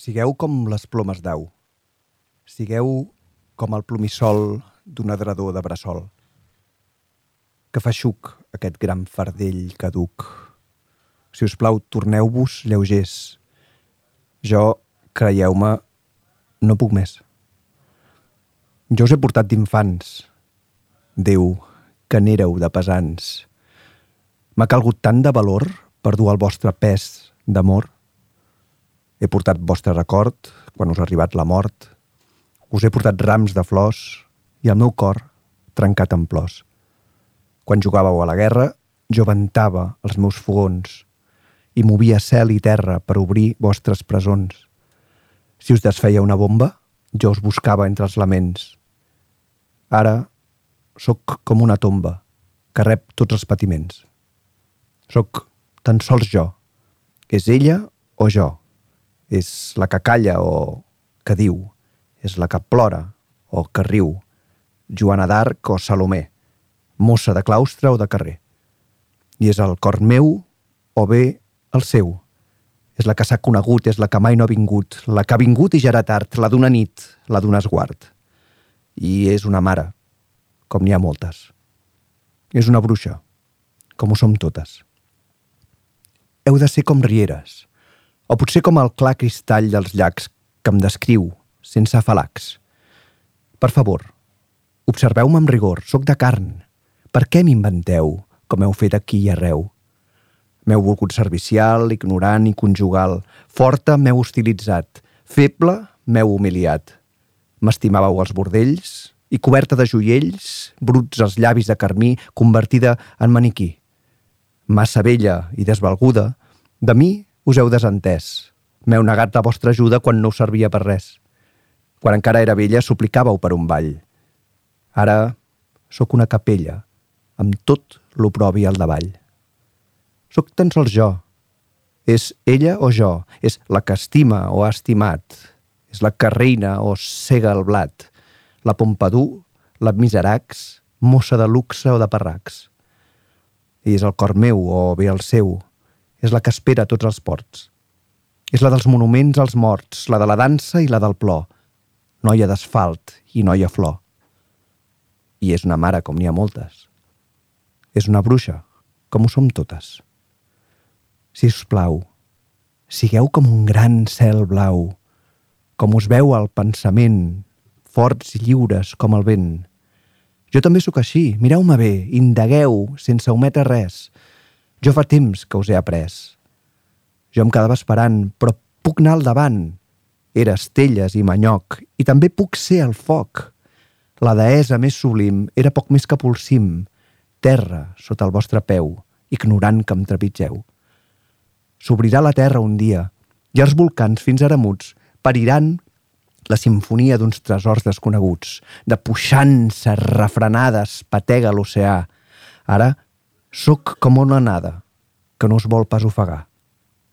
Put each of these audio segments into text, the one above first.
Sigueu com les plomes d'au. Sigueu com el plomissol d'un adredor de bressol que fa xuc aquest gran fardell caduc. Si us plau, torneu-vos lleugers. Jo, creieu-me, no puc més. Jo us he portat d'infants. Déu, que n'éreu de pesants. M'ha calgut tant de valor per dur el vostre pes d'amor. He portat vostre record quan us ha arribat la mort. Us he portat rams de flors i el meu cor trencat en plors. Quan jugàveu a la guerra, jo ventava els meus fogons i movia cel i terra per obrir vostres presons. Si us desfeia una bomba, jo us buscava entre els laments. Ara sóc com una tomba que rep tots els patiments. Sóc tan sols jo. És ella o jo. És la que calla o que diu. És la que plora o que riu. Joana d'Arc o Salomé. Mossa de claustre o de carrer. I és el cor meu o bé el seu. És la que s'ha conegut, és la que mai no ha vingut, la que ha vingut i ja era tard, la d'una nit, la d'un esguard. I és una mare, com n'hi ha moltes. És una bruixa, com ho som totes. Heu de ser com rieres, o potser com el clar cristall dels llacs que em descriu, sense afalacs. Per favor, observeu-me amb rigor, sóc de carn. Per què m'inventeu, com heu fet aquí i arreu? M'heu volgut servicial, ignorant i conjugal. Forta m'heu hostilitzat. Feble m'heu humiliat. M'estimàveu els bordells i coberta de joiells, bruts els llavis de carmí, convertida en maniquí. Massa vella i desvalguda, de mi us heu desentès. M'heu negat la vostra ajuda quan no us servia per res. Quan encara era vella, suplicàveu per un ball. Ara sóc una capella, amb tot l'oprobi al davall. Sóc tan sols jo. És ella o jo? És la que estima o ha estimat? És la que reina o cega el blat? La Pompadour, la Miseracs, mossa de luxe o de parracs? I és el cor meu o bé el seu. És la que espera tots els ports. És la dels monuments als morts, la de la dansa i la del plor. Noia d'asfalt i noia flor. I és una mare com n'hi ha moltes. És una bruixa, com ho som totes. Si us plau, sigueu com un gran cel blau, com us veu el pensament, forts i lliures com el vent. Jo també sóc així, mireu-me bé, indagueu, sense ometre res. Jo fa temps que us he après. Jo em quedava esperant, però puc anar al davant. Era estelles i manyoc, i també puc ser el foc. La deessa més sublim era poc més que polsim, terra sota el vostre peu, ignorant que em trepitgeu. S'obrirà la terra un dia, i els volcans, fins ara muts, pariran la sinfonia d'uns tresors desconeguts, de puixances refrenades patega l'oceà. Ara sóc com una nada, que no es vol pas ofegar.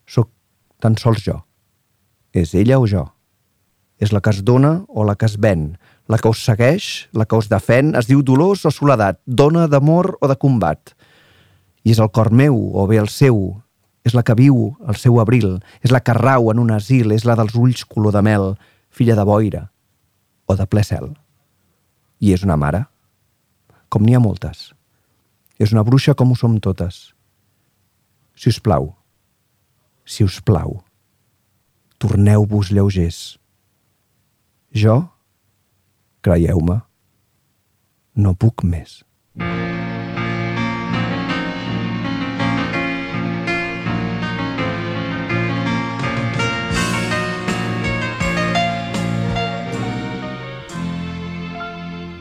Sóc tan sols jo. És ella o jo? És la que es dona o la que es ven? La que us segueix, la que us defèn, es diu dolors o soledat, dona d'amor o de combat. I és el cor meu o bé el seu, és la que viu el seu abril, és la que rau en un asil, és la dels ulls color de mel, filla de boira o de ple cel. I és una mare, com n'hi ha moltes. És una bruixa com ho som totes. Si us plau, si us plau, torneu-vos lleugers. Jo, creieu-me, no puc més.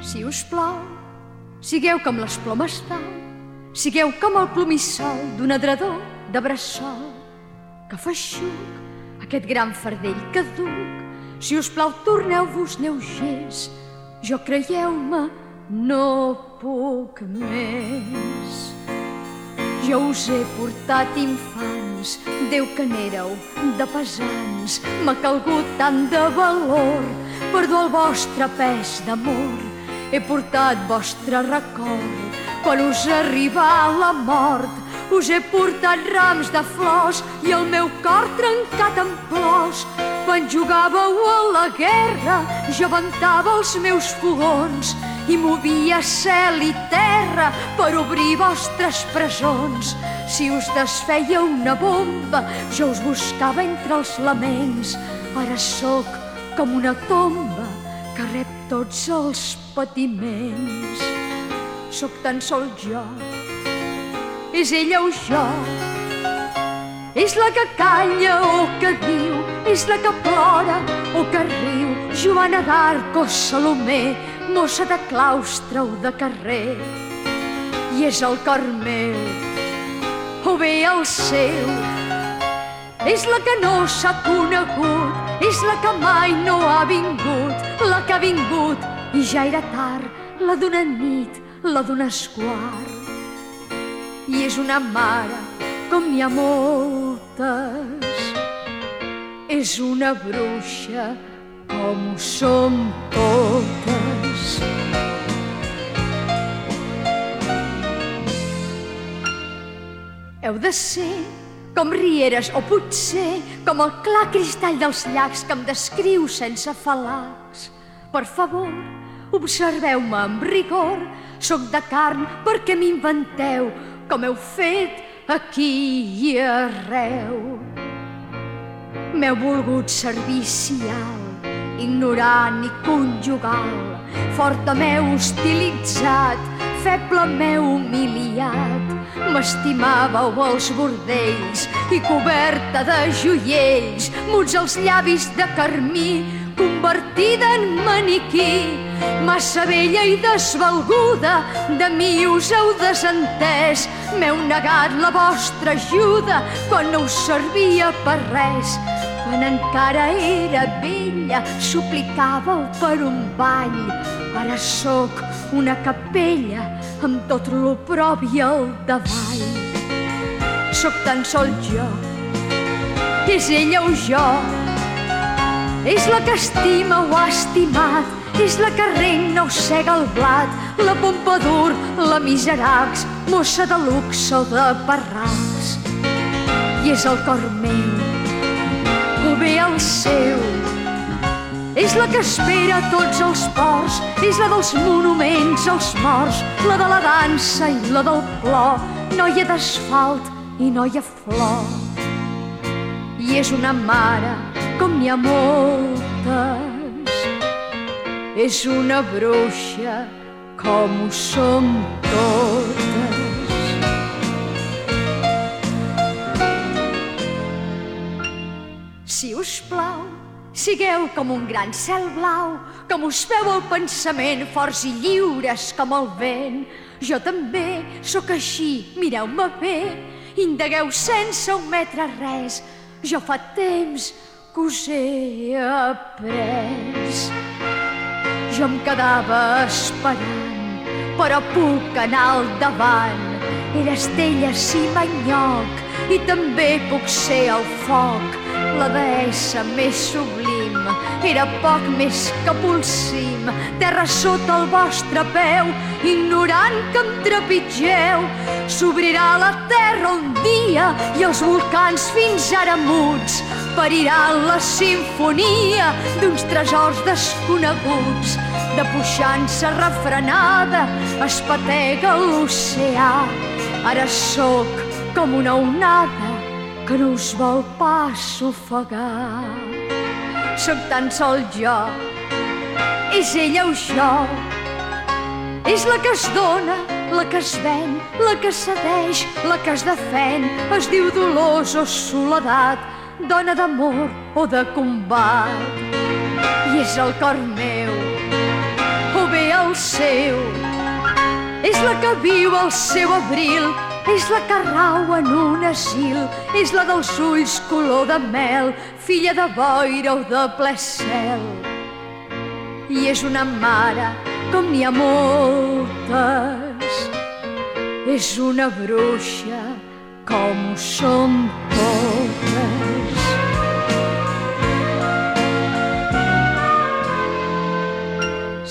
Si us plau, sigueu com les plomes tal sigueu com el plomissol d'un adredor de bressol que fa xuc aquest gran fardell que duc. Si us plau, torneu-vos lleugers, jo creieu-me, no puc més. Jo us he portat infants, Déu que n'éreu de pesants, m'ha calgut tant de valor per dur el vostre pes d'amor. He portat vostre record quan us arriba la mort. Us he portat rams de flors i el meu cor trencat en plors. Quan jugàveu a la guerra, jo ventava els meus fogons i movia cel i terra per obrir vostres presons. Si us desfeia una bomba, jo us buscava entre els laments. Ara sóc com una tomba que rep tots els patiments. Sóc tan sol jo, és ella o jo, és la que calla o que diu, és la que plora o que riu, Joana d'Arc o Salomé, mossa de claustre o de carrer. I és el cor meu, o bé el seu, és la que no s'ha conegut, és la que mai no ha vingut, la que ha vingut i ja era tard, la d'una nit, la d'un esquart. I és una mare com n'hi ha moltes, és una bruixa com ho som totes. Heu de ser com rieres o potser com el clar cristall dels llacs que em descriu sense falacs. Per favor, observeu-me amb rigor, sóc de carn perquè m'inventeu com heu fet aquí i arreu. M'heu volgut servicial, ignorant i conjugal, forta m'heu hostilitzat, feble m'heu humiliat. M'estimàveu els bordells i coberta de joiells, muts els llavis de carmí, convertida en maniquí. Massa vella i desvalguda, de mi us heu desentès. M'heu negat la vostra ajuda quan no us servia per res. Quan encara era vella, suplicàveu per un ball. Ara sóc una capella amb tot l'oprobi al davall. Sóc tan sol jo, és ella o jo, és la que estima o ha estimat, és la que regna o cega el blat, la pompadour, la miserax, mossa de luxe o de parracs. I és el cor meu, o bé el seu, és la que espera tots els ports, és la dels monuments als morts, la de la dansa i la del plor, noia d'asfalt i noia flor. I és una mare com n'hi ha moltes, és una bruixa com ho som totes. Si us plau, sigueu com un gran cel blau, com us veu el pensament, forts i lliures com el vent. Jo també sóc així, mireu-me bé, indagueu sense ometre res. Jo fa temps que us he après. Jo em quedava esperant, però puc anar al davant. Era estella, sí, manyoc, i també puc ser el foc, la deessa més sublim. Era poc més que pulsim, terra sota el vostre peu, ignorant que em trepitgeu. S'obrirà la terra un dia i els volcans fins ara muts pariran la sinfonia d'uns tresors desconeguts. De puixança refrenada es patega l'oceà. Ara sóc com una onada que no us vol pas ofegar. Sóc tan sol jo, és ella o jo, és la que es dona, la que es ven, la que cedeix, la que es defèn, es diu dolors o soledat, dona d'amor o de combat. I és el cor meu, o bé el seu, és la que viu al seu abril, és la que rau en un asil, és la dels ulls color de mel, filla de boira o de ple cel. I és una mare com n'hi ha moltes, és una bruixa com ho som totes.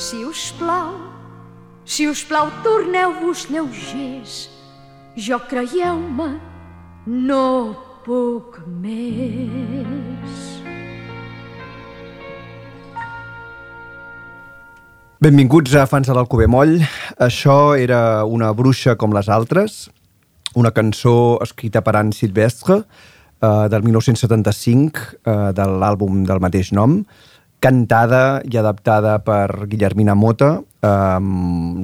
Si us plau, si us plau, torneu-vos lleugers. Jo, creieu-me, no puc més. Benvinguts a Fans de l'Alcover Moll. Això era una bruixa com les altres, una cançó escrita per Anne Silvestre eh, del 1975 eh, de l'àlbum del mateix nom, cantada i adaptada per Guillermina Mota, eh,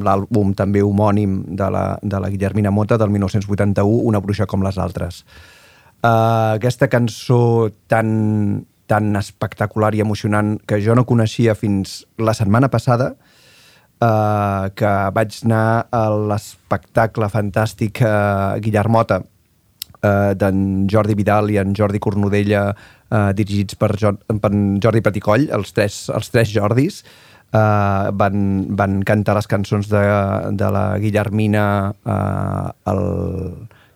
l'àlbum també homònim de la, de la Guillermina Mota del 1981, Una bruixa com les altres. Uh, aquesta cançó tan, tan espectacular i emocionant que jo no coneixia fins la setmana passada, uh, que vaig anar a l'espectacle fantàstic uh, Guillermota uh, d'en Jordi Vidal i en Jordi Cornudella uh, dirigits per, jo per Jordi Paticoll, els tres, els tres Jordis, uh, van, van cantar les cançons de, de la Guillermina uh, al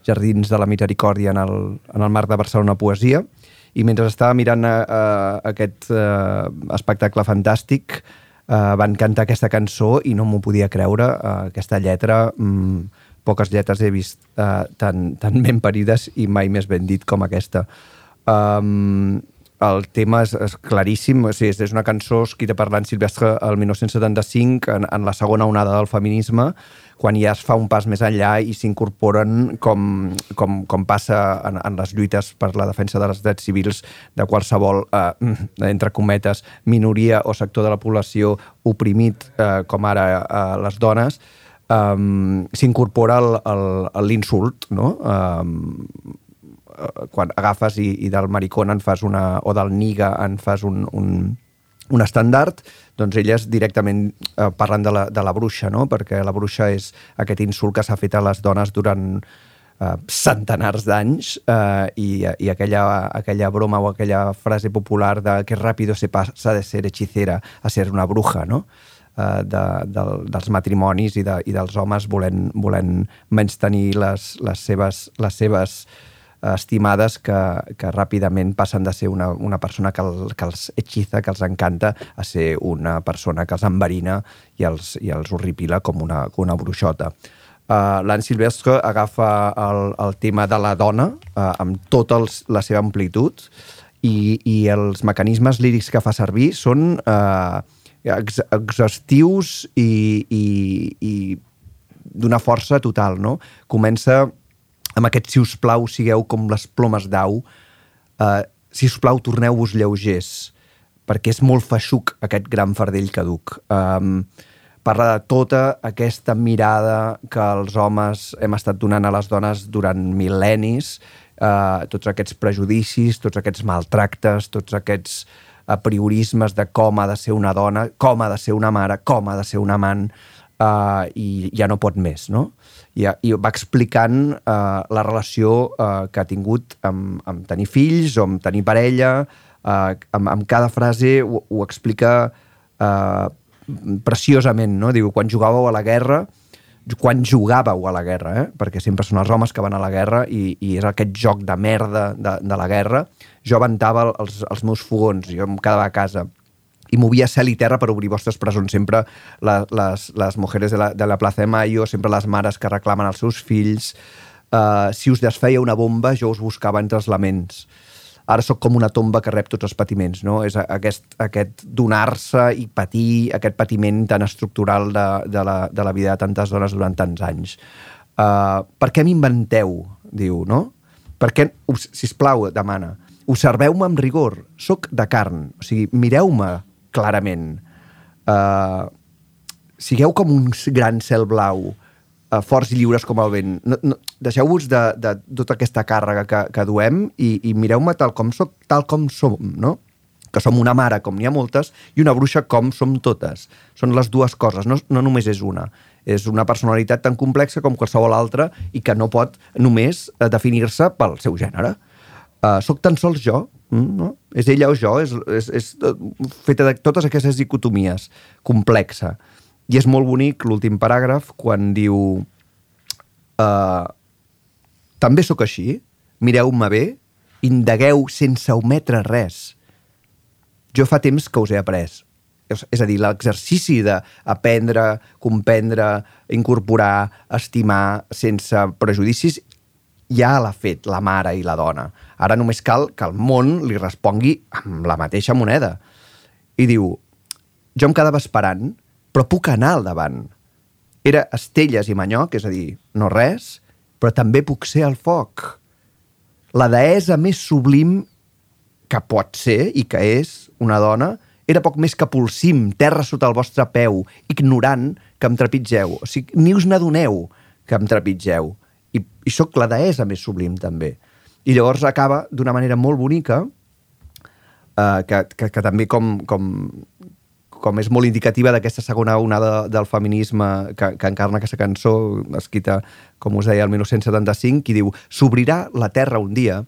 Jardins de la Misericòrdia en el, en el Marc de Barcelona Poesia. I mentre estava mirant uh, uh, aquest uh, espectacle fantàstic uh, van cantar aquesta cançó i no m'ho podia creure, uh, aquesta lletra mm, poques lletres he vist uh, tan, tan ben parides i mai més ben dit com aquesta. Um, el tema és, és claríssim, o sigui, és una cançó escrita per l'Anne Silvestre el 1975 en, en la segona onada del feminisme, quan ja es fa un pas més enllà i s'incorporen com, com, com passa en, en les lluites per la defensa dels drets civils de qualsevol, eh, entre cometes, minoria o sector de la població oprimit, eh, com ara eh, les dones, um, s'incorpora l'insult, no? Um, quan agafes i, i del maricón en fas una, o del niga en fas un, un, un estàndard, doncs elles directament eh, parlen de la, de la bruixa, no? perquè la bruixa és aquest insult que s'ha fet a les dones durant eh, centenars d'anys eh, i, i aquella, aquella broma o aquella frase popular de que ràpido se passa de ser hechicera a ser una bruja, no? eh, de, de, dels matrimonis i, de, i dels homes volent, volent menys tenir les, les seves, les seves estimades que, que ràpidament passen de ser una, una persona que, el, que els hechiza, que els encanta, a ser una persona que els enverina i els, i els horripila com una, una bruixota. Uh, L'Anne Silvestre agafa el, el tema de la dona uh, amb tota els, la seva amplitud i, i els mecanismes lírics que fa servir són uh, ex exhaustius i, i, i d'una força total. No? Comença amb aquest si us plau sigueu com les plomes d'au, uh, si us plau torneu-vos lleugers, perquè és molt feixuc aquest gran fardell que duc. Um, parla de tota aquesta mirada que els homes hem estat donant a les dones durant mil·lennis, uh, tots aquests prejudicis, tots aquests maltractes, tots aquests apriorismes de com ha de ser una dona, com ha de ser una mare, com ha de ser un amant, uh, i ja no pot més, no? i, i va explicant uh, la relació uh, que ha tingut amb, amb tenir fills o amb tenir parella, uh, amb, amb cada frase ho, ho explica uh, preciosament, no? Diu, quan jugàveu a la guerra, quan jugàveu a la guerra, eh? perquè sempre són els homes que van a la guerra i, i és aquest joc de merda de, de la guerra, jo aventava els, els meus fogons, jo em quedava a casa i movia cel i terra per obrir vostres presons. Sempre la, les, les mujeres de la, de la plaça de Mayo, sempre les mares que reclamen els seus fills. Uh, si us desfeia una bomba, jo us buscava entre els laments. Ara sóc com una tomba que rep tots els patiments, no? És aquest, aquest donar-se i patir, aquest patiment tan estructural de, de, la, de la vida de tantes dones durant tants anys. Uh, per què m'inventeu, diu, no? Per què, sisplau, demana, observeu-me amb rigor, sóc de carn, o sigui, mireu-me clarament. Uh, sigueu com un gran cel blau, uh, forts i lliures com el vent. No, no, Deixeu-vos de, de tota aquesta càrrega que, que duem i, i mireu-me tal com soc, tal com som, no? que som una mare, com n'hi ha moltes, i una bruixa com som totes. Són les dues coses, no, no només és una. És una personalitat tan complexa com qualsevol altra i que no pot només eh, definir-se pel seu gènere. Uh, soc tan sols jo, mm, no? És ella o jo, és, és, és eh, feta de totes aquestes dicotomies, complexa. I és molt bonic l'últim paràgraf quan diu uh, també sóc així, mireu-me bé, indagueu sense ometre res. Jo fa temps que us he après. És, a dir, l'exercici d'aprendre, comprendre, incorporar, estimar, sense prejudicis, ja l'ha fet la mare i la dona. Ara només cal que el món li respongui amb la mateixa moneda. I diu, jo em quedava esperant, però puc anar al davant. Era estelles i manyoc, és a dir, no res, però també puc ser el foc. La deessa més sublim que pot ser i que és una dona era poc més que polsim, terra sota el vostre peu, ignorant que em trepitgeu. O sigui, ni us n'adoneu que em trepitgeu. I, i sóc la deessa més sublim, també. I llavors acaba d'una manera molt bonica, eh, que, que, que també com, com, com és molt indicativa d'aquesta segona onada del feminisme que, que encarna aquesta cançó, escrita, com us deia, el 1975, qui diu «S'obrirà la terra un dia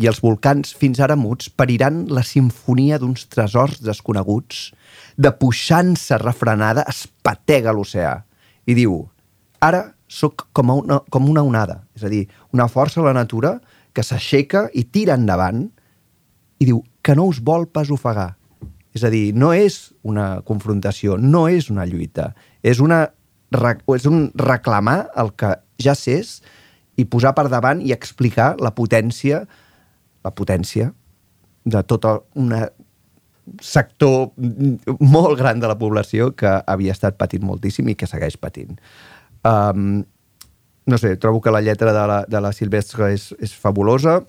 i els volcans, fins ara muts, pariran la sinfonia d'uns tresors desconeguts. De puixança refrenada es patega l'oceà. I diu, ara sóc com una, com una onada, és a dir, una força a la natura que s'aixeca i tira endavant i diu que no us vol pas ofegar. És a dir, no és una confrontació, no és una lluita, és, una, és un reclamar el que ja s'és i posar per davant i explicar la potència la potència de tota una sector molt gran de la població que havia estat patint moltíssim i que segueix patint. Um, no sé, trobo que la lletra de la, de la Silvestre és, és fabulosa,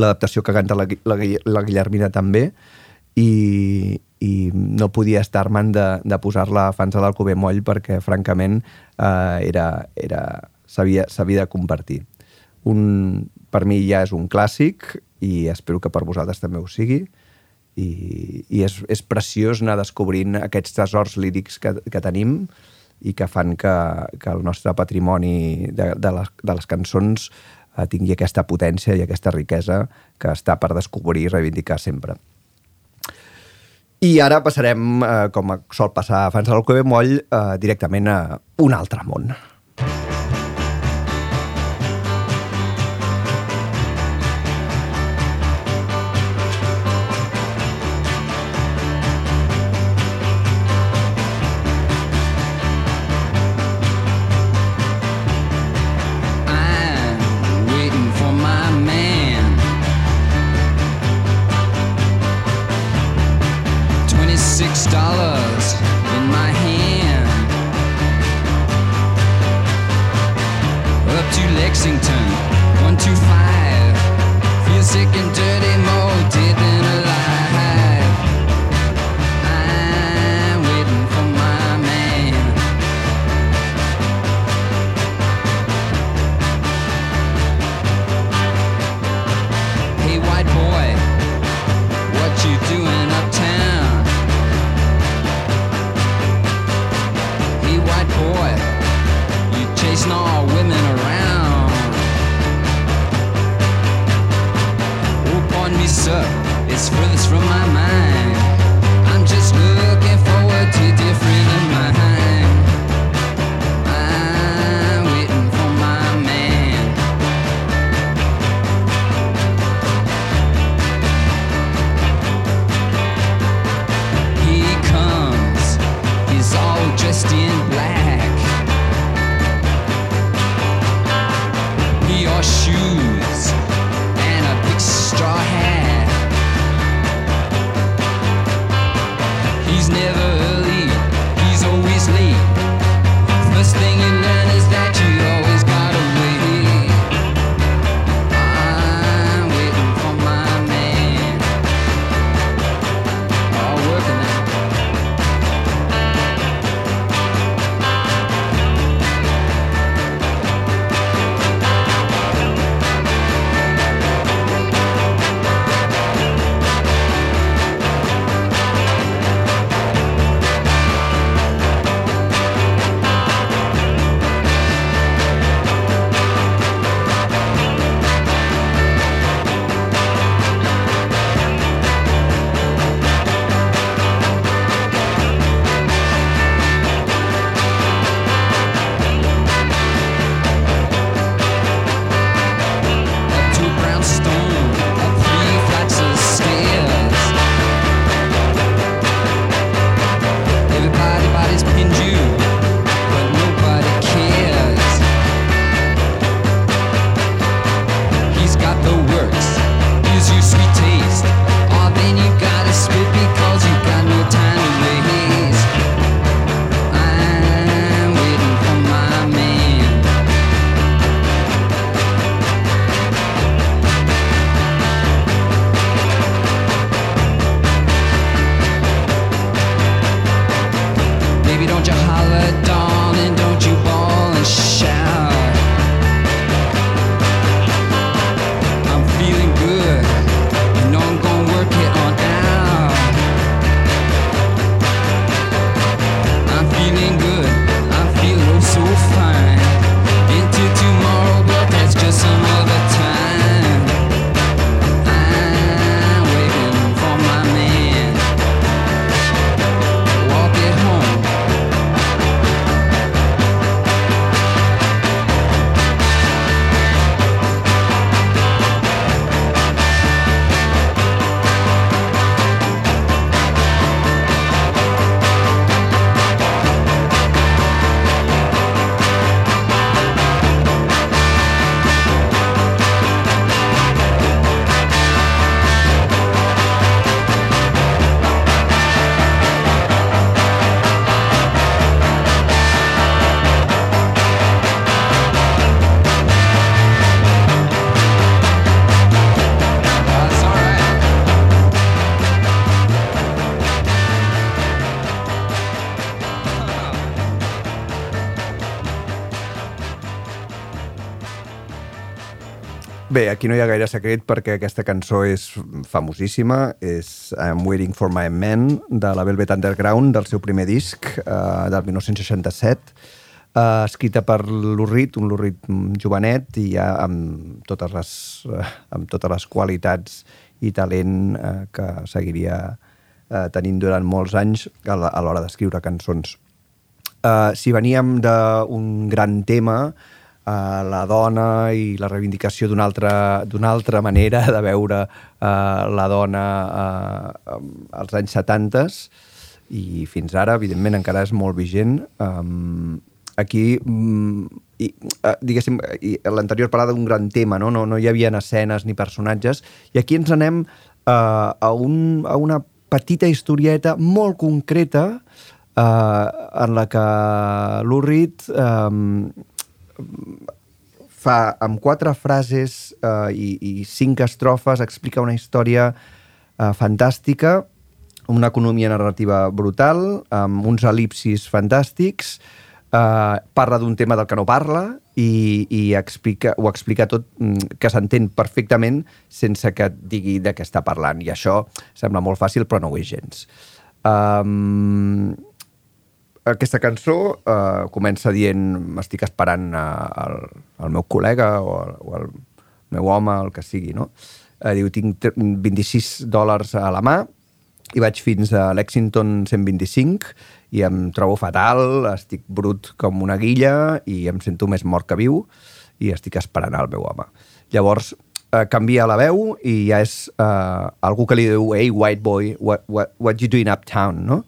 l'adaptació que canta la, la, la Guillermina també, i, i no podia estar-me'n de, de posar-la a fans de l'Alcover Moll perquè, francament, eh, era, era, s'havia de compartir. Un, per mi ja és un clàssic i espero que per vosaltres també ho sigui i, i és, és preciós anar descobrint aquests tesors lírics que, que tenim i que fan que, que el nostre patrimoni de, de, les, de les cançons eh, tingui aquesta potència i aquesta riquesa que està per descobrir i reivindicar sempre. I ara passarem, eh, com sol passar a Fans del Moll, eh, directament a un altre món. never aquí no hi ha gaire secret perquè aquesta cançó és famosíssima, és I'm Waiting for My Man, de la Velvet Underground, del seu primer disc, eh, del 1967, eh, escrita per l'Urrit, un l'Urrit jovenet, i ja amb totes les, eh, amb totes les qualitats i talent eh, que seguiria eh, tenint durant molts anys a l'hora d'escriure cançons. Uh, si veníem d'un gran tema, uh, la dona i la reivindicació d'una altra, altra manera de veure uh, la dona uh, als anys 70 i fins ara, evidentment, encara és molt vigent. Um, aquí, mm, i, uh, diguéssim, l'anterior parlava d'un gran tema, no? no? No hi havia escenes ni personatges, i aquí ens anem uh, a, un, a una petita historieta molt concreta eh, en la que l'Urrit eh, fa amb quatre frases eh, i, i cinc estrofes explica una història eh, fantàstica, una economia narrativa brutal, amb uns elipsis fantàstics, eh, parla d'un tema del que no parla i, i explica, ho explica tot mm, que s'entén perfectament sense que et digui de què està parlant. I això sembla molt fàcil, però no ho és gens. Um, aquesta cançó uh, comença dient m'estic esperant el, el meu col·lega o el, o el meu home, el que sigui, no? Uh, diu, tinc tre- 26 dòlars a la mà i vaig fins a Lexington 125 i em trobo fatal, estic brut com una guilla i em sento més mort que viu i estic esperant el meu home. Llavors, eh, canvia la veu i ja és eh, algú que li diu hey, white boy, what, what, what you doing uptown, no?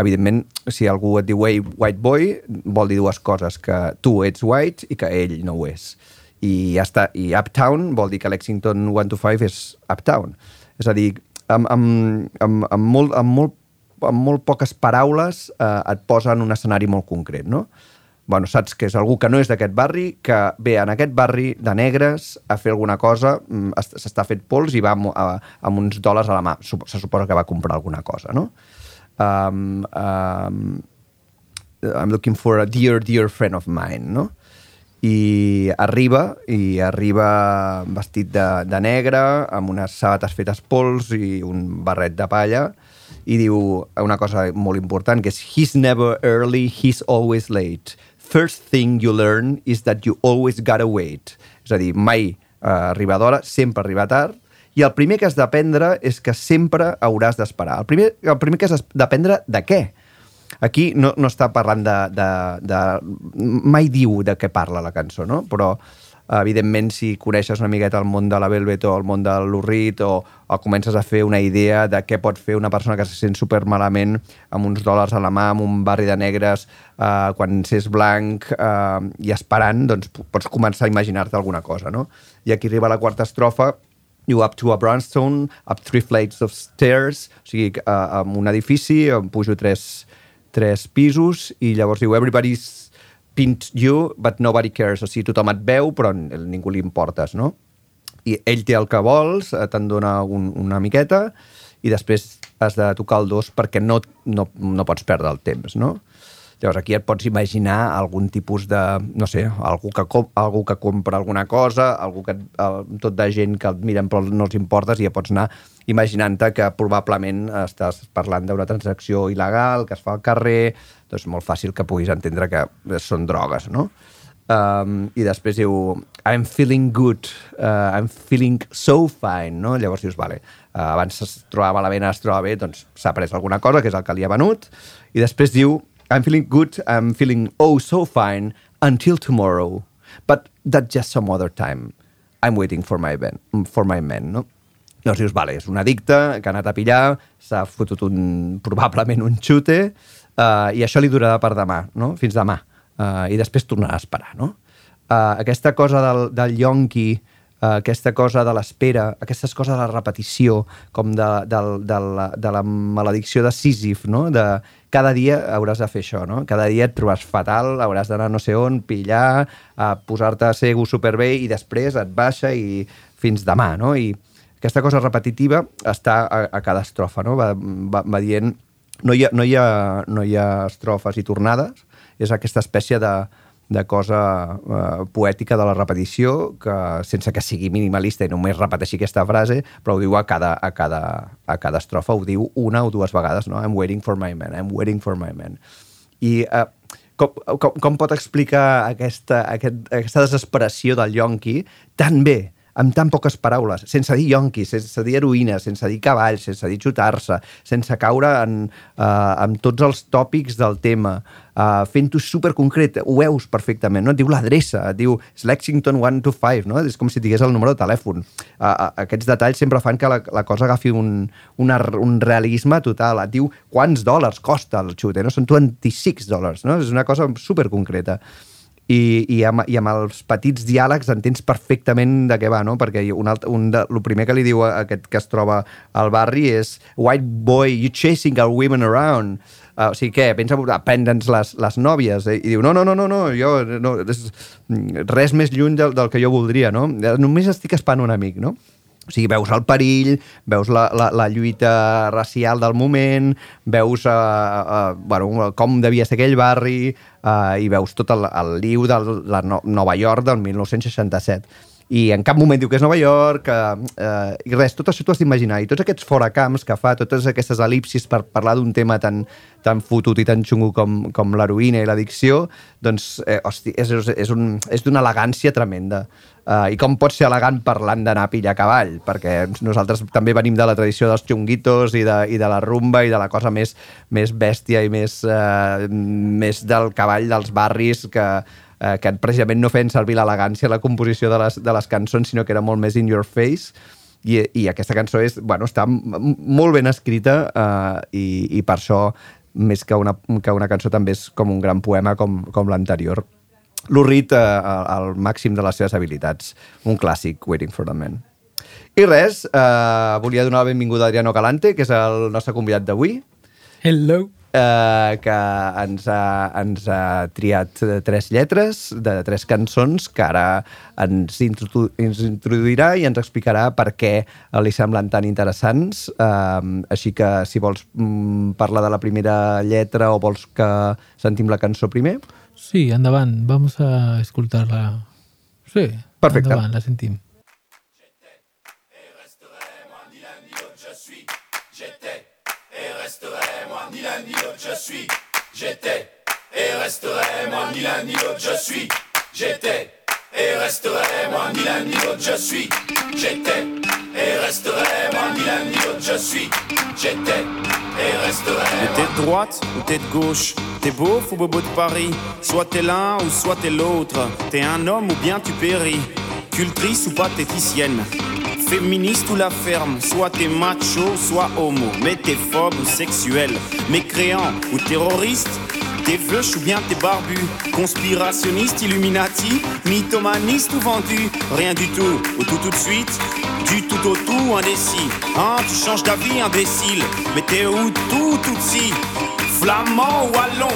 Evidentment, si algú et diu hey, white boy, vol dir dues coses, que tu ets white i que ell no ho és. I ja està. I uptown vol dir que Lexington 125 és uptown. És a dir, amb, amb, amb, amb, molt, amb, molt, amb molt poques paraules eh, et posa en un escenari molt concret, no? bueno, saps que és algú que no és d'aquest barri, que ve en aquest barri de negres a fer alguna cosa, mm, es- s'està fet pols i va amb, a, amb uns dòlars a la mà. Se suposa que va comprar alguna cosa, no? Um, um, I'm looking for a dear, dear friend of mine, no? I arriba, i arriba vestit de, de negre, amb unes sabates fetes pols i un barret de palla, i diu una cosa molt important, que és He's never early, he's always late. First thing you learn is that you always gotta wait. És a dir, mai uh, arriba d'hora, sempre arriba tard, i el primer que has d'aprendre és que sempre hauràs d'esperar. El primer, el primer que has d'aprendre de què? Aquí no, no està parlant de, de, de... Mai diu de què parla la cançó, no? Però, evidentment, si coneixes una miqueta el món de la Velvet o el món de l'Urrit o, o comences a fer una idea de què pot fer una persona que se sent super malament amb uns dòlars a la mà, amb un barri de negres, eh, quan s'és blanc eh, i esperant, doncs pots començar a imaginar-te alguna cosa, no? I aquí arriba la quarta estrofa, you up to a brownstone, up three flights of stairs, o sigui, uh, amb un edifici, em pujo tres, tres pisos, i llavors diu, everybody's pinned you, but nobody cares. O sigui, tothom et veu, però ningú li importes, no? I ell té el que vols, eh, te'n dona un, una miqueta, i després has de tocar el dos perquè no, no, no pots perdre el temps, no? Llavors aquí et pots imaginar algun tipus de, no sé, algú que, com, algú que compra alguna cosa, algú que, el, tot de gent que et miren però no els importes i ja pots anar imaginant-te que probablement estàs parlant d'una transacció il·legal que es fa al carrer, doncs molt fàcil que puguis entendre que són drogues, no? Um, I després diu, I'm feeling good, uh, I'm feeling so fine, no? Llavors dius, vale, uh, abans es trobava malament, ara es troba bé, doncs s'ha pres alguna cosa, que és el que li ha venut, i després diu, I'm feeling good, I'm feeling oh so fine, until tomorrow, but that's just some other time. I'm waiting for my, ben, for my man, no? Llavors dius, vale, és un addicte que ha anat a pillar, s'ha fotut un, probablement un xute, uh, i això li durarà per demà, no? fins demà. Uh, I després tornarà a esperar, no? Uh, aquesta cosa del, del yonqui, uh, aquesta cosa de l'espera, aquestes coses de la repetició, com de, de, de, la, de la maledicció de Sísif, no? De, cada dia hauràs de fer això, no? Cada dia et trobes fatal, hauràs d'anar no sé on, pillar, uh, posar-te segur superbé i després et baixa i fins demà, no? I, aquesta cosa repetitiva està a, a cada estrofa, no? Va, va, va dient... No hi, ha, no, hi ha, no hi ha estrofes i tornades, és aquesta espècie de, de cosa eh, poètica de la repetició, que sense que sigui minimalista i només repeteixi aquesta frase, però ho diu a cada, a cada, a cada estrofa, ho diu una o dues vegades, no? I'm waiting for my man, I'm waiting for my man. I eh, com, com, com pot explicar aquesta, aquest, aquesta desesperació del yonqui tan bé, amb tan poques paraules, sense dir yonqui, sense dir heroïna, sense dir cavall, sense dir xutar-se, sense caure en, uh, en tots els tòpics del tema, uh, fent-ho superconcret, ho veus perfectament, no? Et diu l'adreça, et diu Lexington 125, no? És com si digués el número de telèfon. Uh, uh, aquests detalls sempre fan que la, la cosa agafi un, una, un realisme total. Et diu quants dòlars costa el xute, no? Són 26 dòlars, no? És una cosa superconcreta i, i, amb, i amb els petits diàlegs entens perfectament de què va, no? Perquè un alt, un de, el primer que li diu a aquest que es troba al barri és White boy, you chasing our women around. Uh, o sigui, què? Pensa prendre'ns les, les nòvies. Eh? I diu, no, no, no, no, no, jo, no és res més lluny del, del que jo voldria, no? Només estic espant un amic, no? O sigui, veus el perill, veus la, la, la lluita racial del moment, veus uh, uh, bueno, com devia ser aquell barri uh, i veus tot el, el liu de la no Nova York del 1967 i en cap moment diu que és Nova York, que, eh, i res, tot això t'ho has d'imaginar. I tots aquests foracamps que fa, totes aquestes elipsis per parlar d'un tema tan, tan fotut i tan xungo com, com l'heroïna i l'addicció, doncs, eh, hosti, és, és, un, és d'una elegància tremenda. Uh, I com pot ser elegant parlant d'anar a pillar cavall? Perquè nosaltres també venim de la tradició dels xunguitos i de, i de la rumba i de la cosa més, més bèstia i més, uh, més del cavall dels barris que, uh, que precisament no feien servir l'elegància la composició de les, de les cançons, sinó que era molt més in your face. I, i aquesta cançó és, bueno, està molt ben escrita uh, i, i per això més que una, que una cançó també és com un gran poema com, com l'anterior l'Urrit eh, al màxim de les seves habilitats. Un clàssic, Waiting for the Man. I res, eh, volia donar la benvinguda a Adriano Galante, que és el nostre convidat d'avui. Hello. Eh, que ens ha, ens ha triat tres lletres de tres cançons que ara ens, introdu ens introduirà i ens explicarà per què li semblen tan interessants. Eh, així que, si vols mm, parlar de la primera lletra o vols que sentim la cançó primer... Sí, endavant, vamos a escoltar-la. Sí, Perfecte. endavant, la sentim. J'étais et resterai moi ni l'un ni l'autre je suis. J'étais et resterai moi ni l'un ni l'autre je suis. J'étais et resterai moi ni l'un ni l'autre je suis. J'étais et resterai. T'es de droite ou t'es de gauche T'es beauf ou bobo de Paris Soit t'es l'un ou soit t'es l'autre. T'es un homme ou bien tu péris. Cultrice ou pathéticienne. Féministe ou la ferme, soit t'es macho, soit homo, mais t'es phobe ou sexuel, mécréant ou terroriste, T'es veuche ou bien t'es barbu, conspirationniste, illuminati, mythomaniste ou vendu, rien du tout, ou tout tout de suite, du tout au tout indécis. Hein, tu changes d'avis imbécile, mais t'es où tout tout si? Flamand ou allon,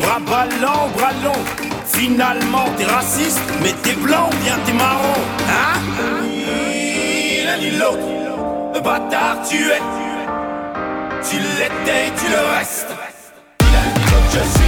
bras ballants ou bras longs. Finalement t'es raciste, mais t'es blanc ou bien t'es marron, le bâtard tu es, tu l'étais, tu le restes. L'un ni l'autre je suis,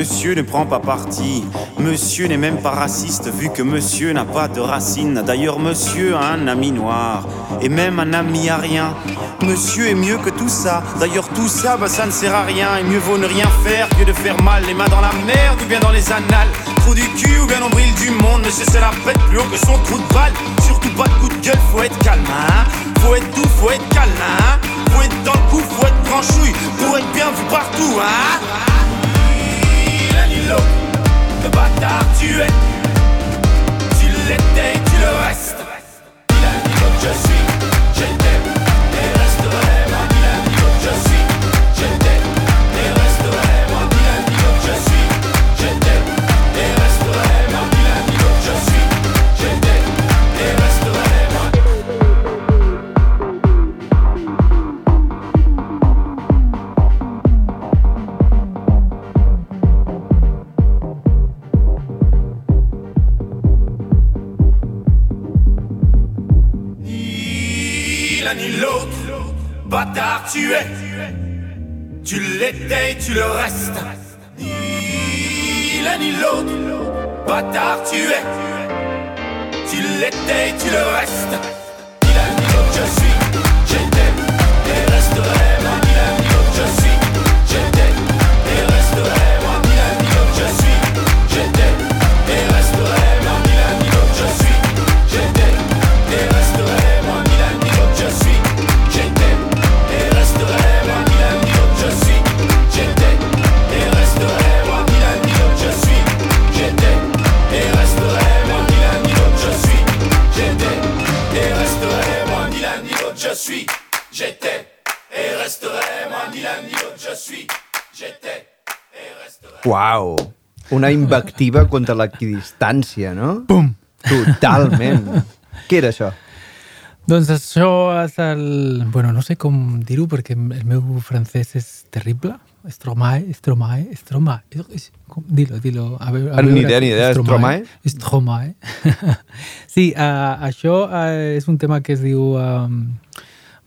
monsieur ne prend pas parti. Monsieur n'est même pas raciste vu que monsieur n'a pas de racines. D'ailleurs, monsieur a un ami noir et même un ami à rien. Monsieur est mieux que tout ça. D'ailleurs, tout ça, bah, ça ne sert à rien. Et mieux vaut ne rien faire que de faire mal. Les mains dans la merde ou bien dans les annales. Trou du cul ou bien nombril du monde. Monsieur, c'est la fête plus haut que son trou de balle. Surtout pas de coup de gueule, faut être calme, hein. Faut être doux, faut être calme, hein. Faut être dans le coup, faut être branchouille. Pour être bien vu partout, hein. Ni l'un ni l'autre, le bâtard tu es, tu l'étais, tu le restes. Ni l'un ni l'autre je suis, tu es. Tu l'étais, tu le restes. Ni l'un ni l'autre, bâtard tu es. Tu l'étais, tu le restes. Ni l'un ni l'autre, je suis, j'étais et resterai. Moi, ni l'un ni l'autre, je suis, j'étais et resterai. Uau! Una invectiva contra l'equidistància, no? Pum! Totalment. Què era això? Doncs això és el... Bueno, no sé com dir-ho perquè el meu francès és terrible. Stromae, Stromae, Stromae. És- com- Dilo, dilo. A veure, a Ni veure, idea, ni idea. Stromae. Stromae. sí, uh, això uh, és un tema que es diu um,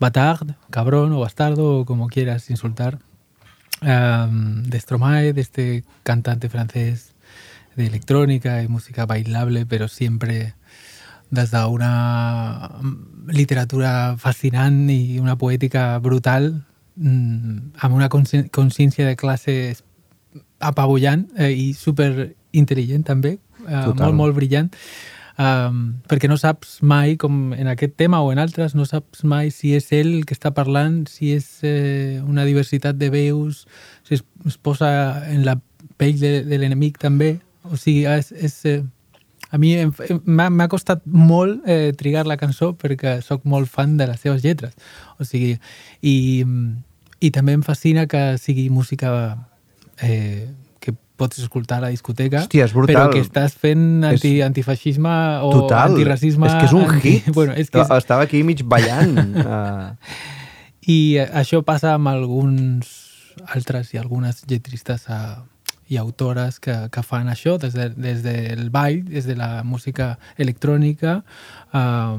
Batard, cabrón o bastardo, o como quieras insultar. Um, de Stromae, de este cantante francés de electrónica y música bailable, pero siempre desde una mm, literatura fascinant i una poètica brutal mm, amb una consciència de classe apabullant eh, i super intel·ligent també, eh, Total. molt, molt brillant um, perquè no saps mai, com en aquest tema o en altres, no saps mai si és ell el que està parlant, si és eh, una diversitat de veus, si es, es posa en la pell de, de l'enemic també, o sigui, és, és, eh, a mi m'ha costat molt eh, trigar la cançó perquè sóc molt fan de les seves lletres. O sigui, i, i també em fascina que sigui música eh, pots escoltar a la discoteca, Hòstia, és brutal. però que estàs fent És- anti, antifeixisme o Total. antiracisme. És que és un anti- hit. Bueno, és que és, Estava aquí mig ballant. Uh, I això passa amb alguns altres i algunes lletristes eh, i autores que, que fan això des, de, des del ball, des de la música electrònica eh,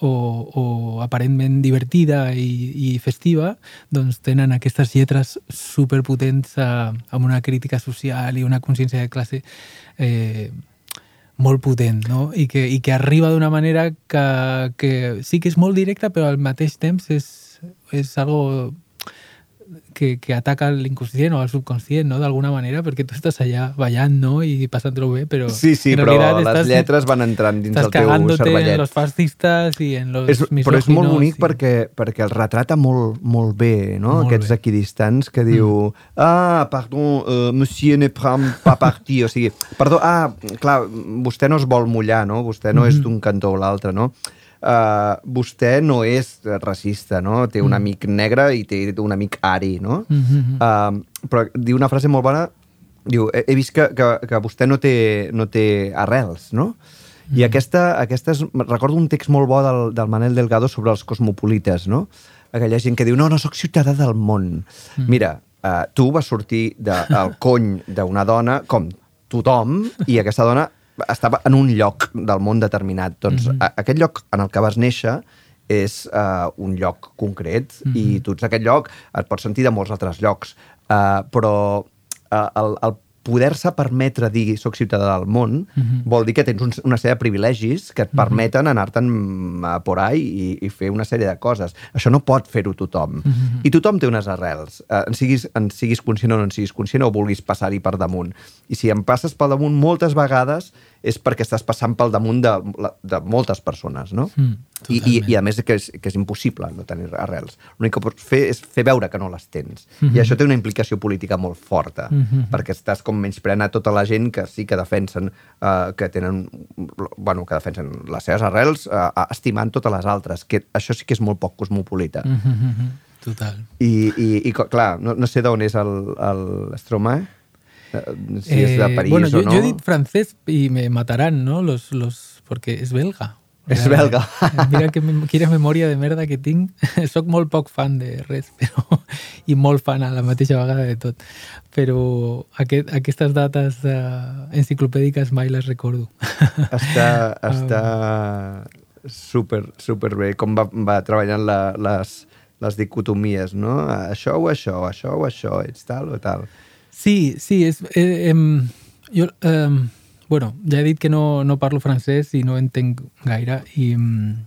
o, o aparentment divertida i, i festiva, doncs tenen aquestes lletres superpotents eh, amb una crítica social i una consciència de classe eh, molt potent, no? I que, i que arriba d'una manera que, que sí que és molt directa, però al mateix temps és, és algo que, que ataca l'inconscient o al subconscient, no? D'alguna manera, perquè tu estàs allà ballant, no? I passant-lo bé, però... sí, sí, en però les estàs- lletres van entrant dins el teu cagándote en cervellet. los fascistes i en los És, però és molt bonic i- perquè, perquè el retrata molt, molt bé, no? Molt Aquests bé. equidistants que diu ah, perdó, uh, monsieur ne prend pas parti, o sigui, perdó, ah, clar, vostè no es vol mullar, no? Vostè no és d'un cantó o l'altre, no? Uh, vostè no és racista, no? Té un amic negre i té un amic ari, no? Mhm. Uh, però diu una frase molt bona, diu, he, he vist que, que, que vostè no té, no té arrels, no? I aquesta, aquesta és, recordo un text molt bo del, del Manel Delgado sobre els cosmopolites, no? Aquella gent que diu, no, no, sóc ciutadà del món. Mira, uh, tu vas sortir del cony d'una dona com tothom i aquesta dona estava en un lloc del món determinat. Doncs a, aquest lloc en el que vas néixer és uh, un lloc concret i tu ets aquest lloc, et pots sentir de molts altres llocs, uh, però uh, el, el poder-se permetre dir soc ciutadà del món vol dir que tens un, una sèrie de privilegis que et permeten anar-te'n a por ahí i, i fer una sèrie de coses. Això no pot fer-ho tothom. I tothom té unes arrels. Eh, en, siguis, en siguis conscient o no en siguis conscient o vulguis passar-hi per damunt. I si em passes pel damunt moltes vegades és perquè estàs passant pel damunt de, de moltes persones, no? Mm, I, i. I a més que és, que és impossible no tenir arrels. L'únic que pots fer és fer veure que no les tens. I això té una implicació política molt forta, perquè estàs com menyspreant a tota la gent que sí que defensen, uh, que tenen, bueno, que defensen les seves arrels, uh, estimant totes les altres, que això sí que és molt poc cosmopolita. Mhm, Total. I, i, i clar, no, no sé d'on és el, el Stromae, eh, si és de París bueno, o yo, no. yo he dit francés y me matarán, ¿no? Los, los, porque es belga. És sea, belga. Mira que quina memòria de merda que tinc. Soc molt poc fan de res, però, i molt fan a la mateixa vegada de tot. Però aquest, aquestes dates uh, enciclopèdiques mai les recordo. Està, està super, super bé com va, va treballant la, les, les dicotomies, no? Això o això, això o això, ets tal o tal. Sí, sí, és, eh, em, jo, eh, bueno, ja he dit que no, no parlo francès i no entenc gaire i, mm,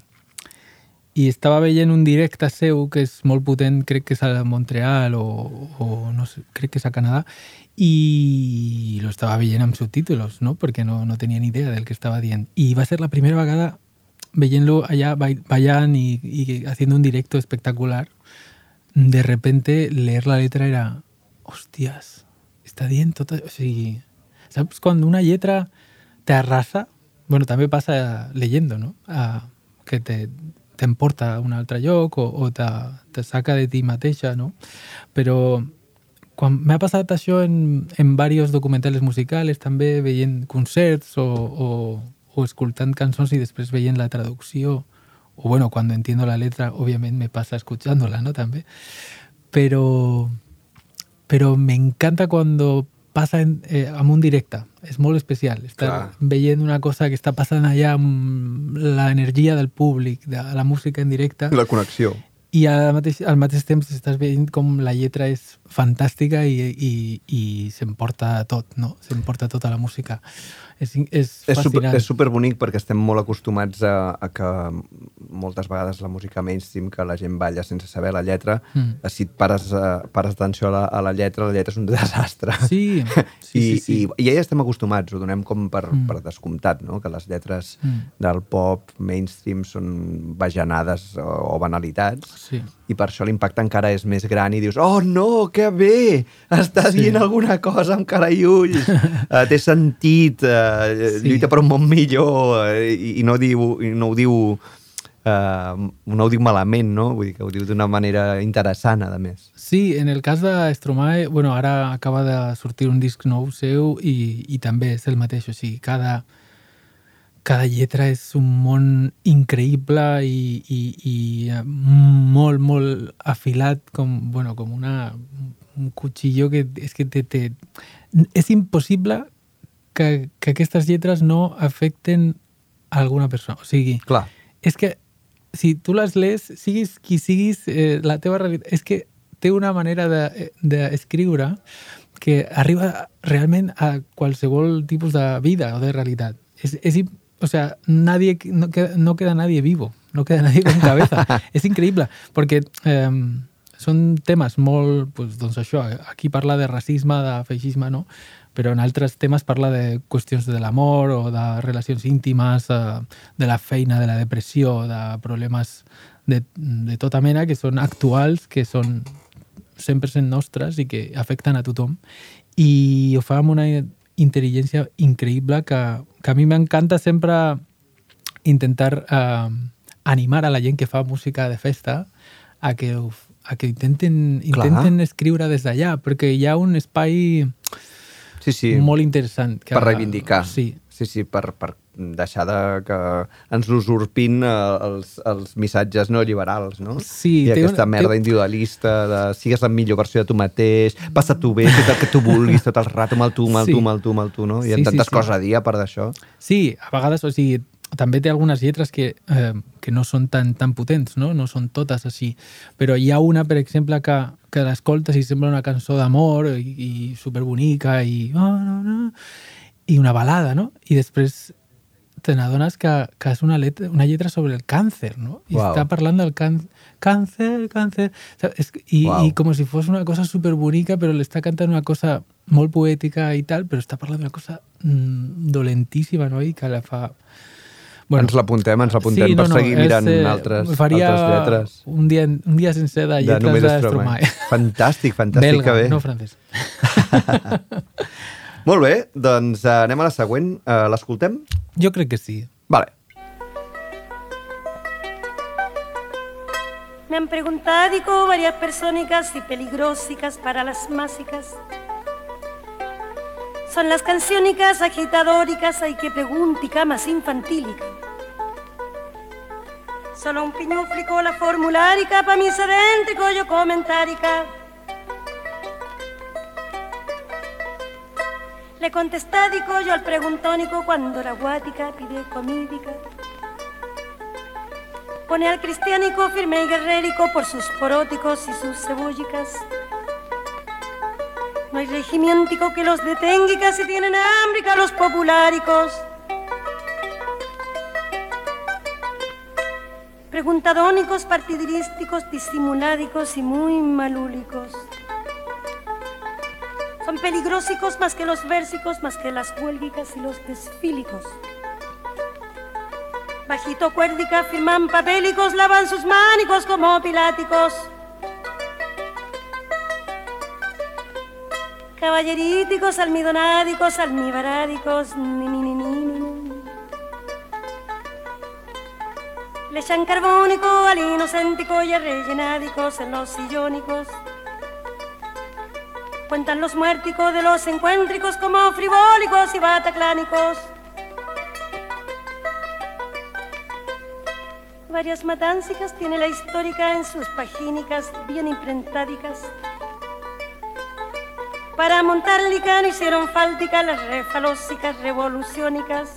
i estava veient un directe seu que és molt potent, crec que és a Montreal o, o no sé, crec que és a Canadà i lo estava veient amb subtítulos, no? perquè no, no tenia ni idea del que estava dient. I va ser la primera vegada veient-lo allà ba- ballant y, y haciendo un directo espectacular, de repente leer la letra era, hostias, està dient tot... això". O sigui, saps quan una lletra t'arrasa? Bueno, també passa leyendo, no? Ah, que te t'emporta a un altre lloc o, o te, te saca de ti mateixa, no? Però quan m'ha passat això en, en diversos documentals musicals, també veient concerts o, o, o escoltant cançons i després la traducció, o bueno, cuando entiendo la letra, obviamente me pasa escuchándola, ¿no? También. Pero, pero me encanta cuando passa en, eh, amb un directe. És molt especial. Estar Clar. veient una cosa que està passant allà amb l'energia del públic, de la música en directe, La connexió. i al mateix, al mateix temps estàs veient com la lletra és fantàstica i, i, i s'emporta tot, no? S'emporta tota la música. És, és És, super, és superbonic perquè estem molt acostumats a, a que moltes vegades la música mainstream que la gent balla sense saber la lletra, Mm. si et pares, uh, pares atenció a la, a la lletra, la lletra és un desastre. Sí, sí, I, sí, sí. I, I ja hi estem acostumats, ho donem com per, Mm. per descomptat, no? que les lletres mm. del pop mainstream són bajanades o, o banalitats, Sí. i per això l'impacte encara és més gran i dius, oh no, que bé, està Sí. dient alguna cosa amb cara i ulls, uh, té sentit, uh, Sí. sí. lluita per un món millor, uh, i, i, no diu, i no ho diu uh, no ho diu malament, no? Vull dir que ho diu d'una manera interessant, a més. Sí, en el cas de Stromae, bueno, ara acaba de sortir un disc nou seu i, i també és el mateix, o sigui, cada, cada lletra és un món increïble i, i, i eh, molt, molt afilat com, bueno, com una, un cuchillo que és que te, te, és impossible que, que aquestes lletres no afecten a alguna persona. O sigui, Clar. és que si tu les lees, siguis qui siguis, eh, la teva realitat... És que té una manera de- d'escriure de, que arriba realment a qualsevol tipus de vida o de realitat. És, és, o sea, nadie, no, queda, no queda nadie vivo, no queda nadie con cabeza. és increïble, perquè eh, són temes molt... Pues, doncs això, aquí parla de racisme, de feixisme, no? Però en altres temes parla de qüestions de l'amor o de relacions íntimes, eh, de la feina, de la depressió, de problemes de, de tota mena que són actuals, que són 100% nostres i que afecten a tothom. I ho fa amb una intel·ligència increïble que, que a mi m'encanta sempre intentar eh, animar a la gent que fa música de festa a que, a que intenten, Clar. intenten escriure des d'allà, perquè hi ha un espai Sí, sí. molt interessant. Que, per reivindicar. Sí, Sí, sí, per, per deixar de que ens l'usurpin eh, els, els missatges neoliberals, no? Sí, I aquesta un- merda té- individualista de sigues la millor versió de tu mateix, passa tu bé, fes el que tu vulguis tot el rato, amb el tu, amb el Sí. tu, amb el tu, amb el tu, no? Hi ha Sí, sí, tantes sí. coses a dir a part d'això. Sí, a vegades, o sigui, també té algunes lletres que, eh, que no són tan, tan potents, no? No són totes així. Però hi ha una, per exemple, que, que l'escoltes i sembla una cançó d'amor i, i superbonica i... Oh, no, no, i una balada, no? I després te n'adones que, que és una lletra, una lletra sobre el càncer, no? I Uau. està parlant del can, càncer, càncer... És, i, Uau. I com si fos una cosa superbonica, però l'està cantant una cosa molt poètica i tal, però està parlant d'una cosa mm, dolentíssima, no? I que la fa... Bueno, ens l'apuntem, ens l'apuntem per seguir és, mirant eh, altres, faria altres lletres. Un dia, un dia sencer de De lletres només de, Stromae. Fantàstic, fantàstic, Belga, que bé. no francès. Molt bé, doncs eh, anem a la següent. Eh, L'escoltem? Jo crec que sí. Vale. Me han preguntado varias persónicas y peligrosicas para las másicas. Son las canciónicas agitadóricas, hay que preguntica más infantílica. Solo un piñuflico la formulárica, pa' mí sedéntrico yo comentárica. Le contestádico yo al preguntónico cuando la guática pide comídica. Pone al cristiánico firme y guerrérico por sus poróticos y sus cebúllicas. No hay regimientico que los detenga casi tienen hambre los populáricos. Preguntadónicos, partidirísticos, disimuládicos y muy malúlicos. Son peligrosicos más que los versicos, más que las huélgicas y los desfílicos. Bajito cuérdica firman papélicos, lavan sus mánicos como piláticos. Caballeríticos, almidonádicos, almibarádicos, ni, ni, ni, ni. Le carbónico al inocéntico y a rellenádicos en los sillónicos. Cuentan los muérticos de los encuéntricos como frivólicos y bataclánicos. Varias matáncicas tiene la histórica en sus pagínicas bien imprentádicas. Para montar licano hicieron fáltica las refalósicas revoluciónicas.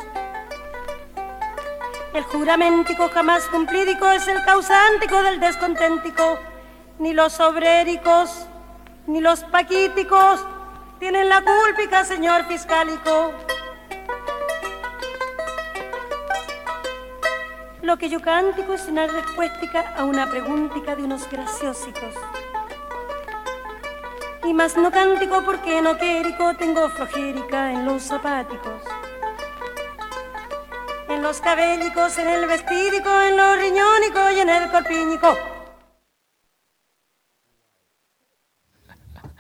El juramentico jamás cumplídico es el causántico del desconténtico. Ni los obréricos, ni los paquíticos tienen la cúlpica, señor fiscálico. Lo que yo cántico es una respuesta a una preguntica de unos graciosicos. Y más no cántico porque no quérico tengo flojérica en los zapáticos. En los cabélicos, en el vestídico, en los riñónicos y en el corpíñico.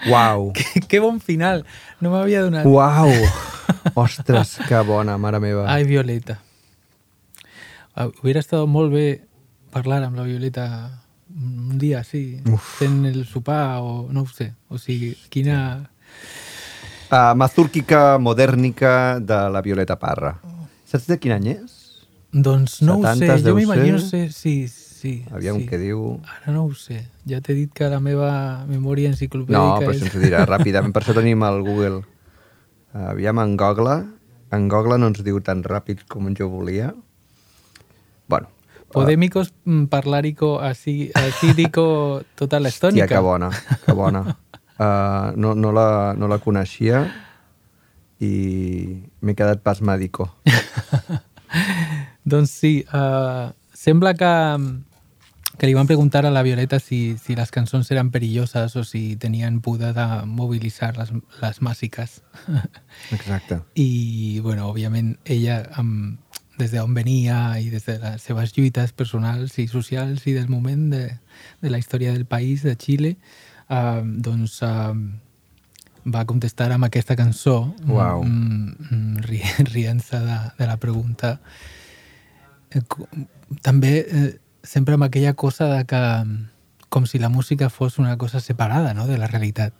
Uau, Qué, qué bon final. No m'havia donat... uau. Ostres, que bona, mare meva. Ai, Violeta. Ah, Hubiera estado molt bé parlar amb la Violeta un dia, sí, Uf. fent el sopar o no ho sé. O sigui, quina... Uh, mazúrquica modèrnica de la Violeta Parra. Saps de quin any és? Doncs no ho sé, 70s jo m'imagino, ser. sé, sí, sí. Aviam sí. què diu... Ara no ho sé. Ja t'he dit que la meva memòria No, enciclopèdica però és... ho dirà ràpidament. Per això tenim el Google. Aviam, en Google. En Google no ens diu tan ràpid com jo volia. Bueno. Podémicos mm, parlarico así, acídico tota Hòstia, l'estònica. que bona, que bona. Uh, no, no, la, no la coneixia i m'he quedat pasmàdico. Doncs sí, uh, sembla que, que li van preguntar a la Violeta si, si les cançons eren perilloses o si tenien poder de mobilitzar les, les màssiques. Exacte. I, bueno, òbviament, ella, amb, des d'on venia i des de les seves lluites personals i socials i del moment de, de la història del país, de Xile, uh, doncs uh, va contestar amb aquesta cançó, Uau. mm, mm, ri- rient-se de, de la pregunta. Eh, També eh, sempre amb aquella cosa de que com si la música fos una cosa separada no? de la realitat.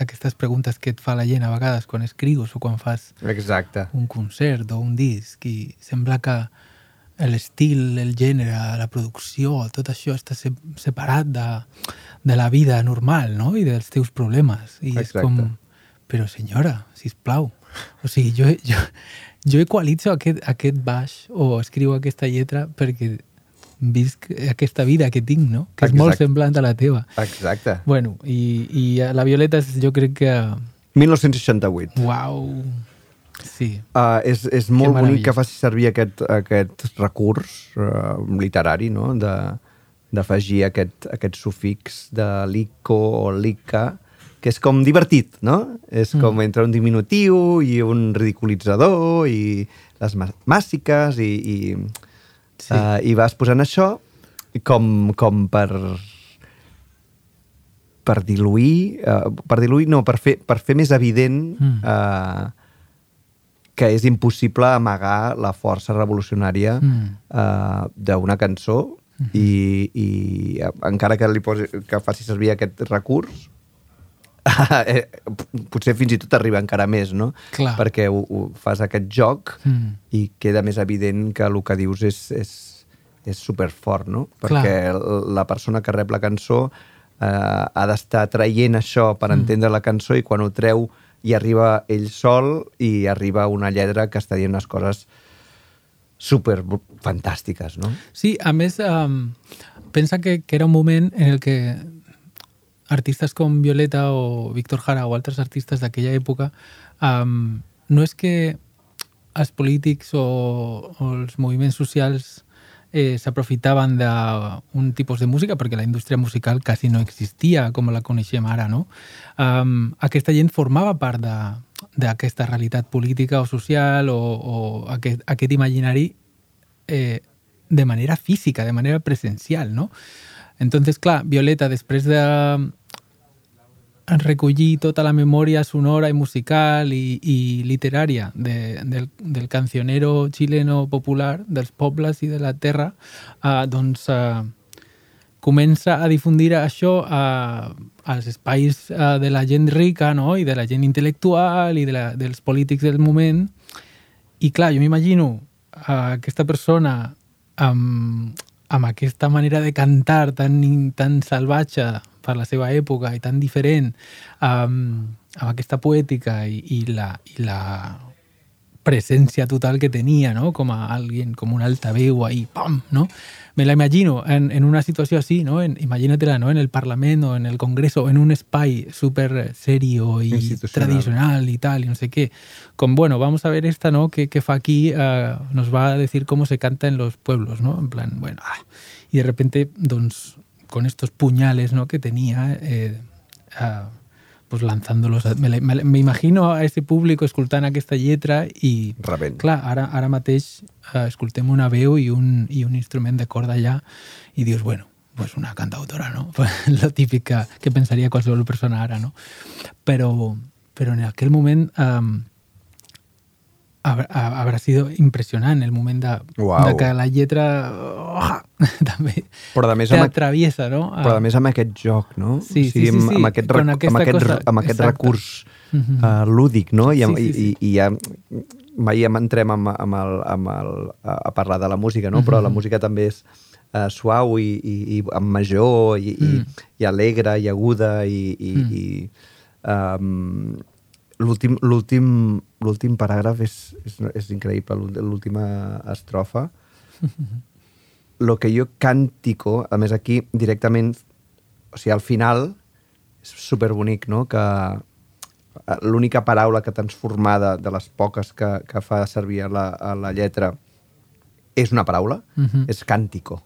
Aquestes preguntes que et fa la gent a vegades quan escrius o quan fas Exacte. un concert o un disc i sembla que l'estil, el gènere, la producció, tot això està se separat de, de la vida normal no? i dels teus problemes. I és Exacte. com, però senyora, si plau. O sigui, jo, jo, jo equalitzo aquest, aquest baix o escriu aquesta lletra perquè visc aquesta vida que tinc, no? Que és molt Exacte. semblant a la teva. Exacte. Bueno, i, i la Violeta és- jo crec que... 1968. Uau! Sí. Uh, és, és molt bonic que faci servir aquest, aquest recurs uh, literari, no?, de- d'afegir aquest, aquest sufix de lico o lica, que és com divertit, no? És com entre un diminutiu i un ridiculitzador i les mà- màssiques i, i, Sí. uh, i vas posant això com, com per per diluir, uh, per diluir, no, per fer, per fer més evident Mm. uh, que és impossible amagar la força revolucionària Mm. uh, d'una cançó i, i eh, encara que, li posi, que faci servir aquest recurs eh, potser fins i tot arriba encara més, no? Clar. Perquè ho, ho fas aquest joc Mm. i queda més evident que el que dius és, és, és superfort, no? Clar. Perquè l- la persona que rep la cançó eh, ha d'estar traient això per Mm. entendre la cançó i quan ho treu i arriba ell sol i arriba una lletra que està dient unes coses super fantàstiques, no? Sí, a més, um, pensa que, que era un moment en el que artistes com Violeta o Víctor Jara o altres artistes d'aquella època um, no és que els polítics o, o els moviments socials eh, s'aprofitaven d'un tipus de música perquè la indústria musical quasi no existia com la coneixem ara, no? Um, aquesta gent formava part d'aquesta realitat política o social o, o aquest, aquest imaginari eh, de manera física, de manera presencial, no? Entonces, clar, Violeta, després de recollir tota la memòria sonora i musical i, i literària de, del, del cancionero chileno popular, dels pobles i de la terra, eh, doncs eh, comença a difundir això a, als espais eh, de la gent rica no? i de la gent intel·lectual i de la, dels polítics del moment. I clar, jo m'imagino a aquesta persona amb, amb aquesta manera de cantar tan, tan salvatge per la seva època i tan diferent um, amb aquesta poètica i, i, la, i la presència total que tenia, no? Com a alguien, com un altaveu ahí, pam, no? Me la imagino en, en una situació així, no? En, imagínatela, ¿no? En el Parlament o en el Congreso, en un espai súper serio y tradicional y tal, y no sé qué. Con, bueno, vamos a ver esta, ¿no? Que, que fa aquí, uh, nos va a decir cómo se canta en los pueblos, ¿no? En plan, bueno, ah. y de repente, doncs, con estos puñales ¿no? que tenía, eh, uh, pues lanzándolos. Me, la- me, me imagino a ese público escoltant aquesta lletra i, Rebent. clar, ara, ara mateix escoltem una veu i un, i un instrument de corda allà i dius, bueno, pues una cantautora, ¿no? Lo típic que, pensaria qualsevol persona ara, no? Però, però en aquell moment um, habrà sido impressionant el moment de, Uau. de que la lletra oh, també Però a més amb, t'atraviesa, no? però a més amb aquest joc, no? Sí, o sigui, sí, sí, amb, sí, amb aquest, con rec- amb aquest, cosa, amb aquest exacte. recurs uh, lúdic, no? I, amb, Sí, sí, sí. i, i, i ja mai em entrem amb, amb el, amb el, a, parlar de la música, no? Però la música també és uh, suau i, i, i amb major i, i, Mm. i alegre i aguda i, i, Mm. i um, l'últim paràgraf és, és, és increïble, l'ú- l'última estrofa. Lo que jo càntico, a més aquí directament, o sigui, al final és superbonic, no?, que eh, l'única paraula que transformada de les poques que, que fa servir a la, a la lletra és una paraula, Mhm. és càntico.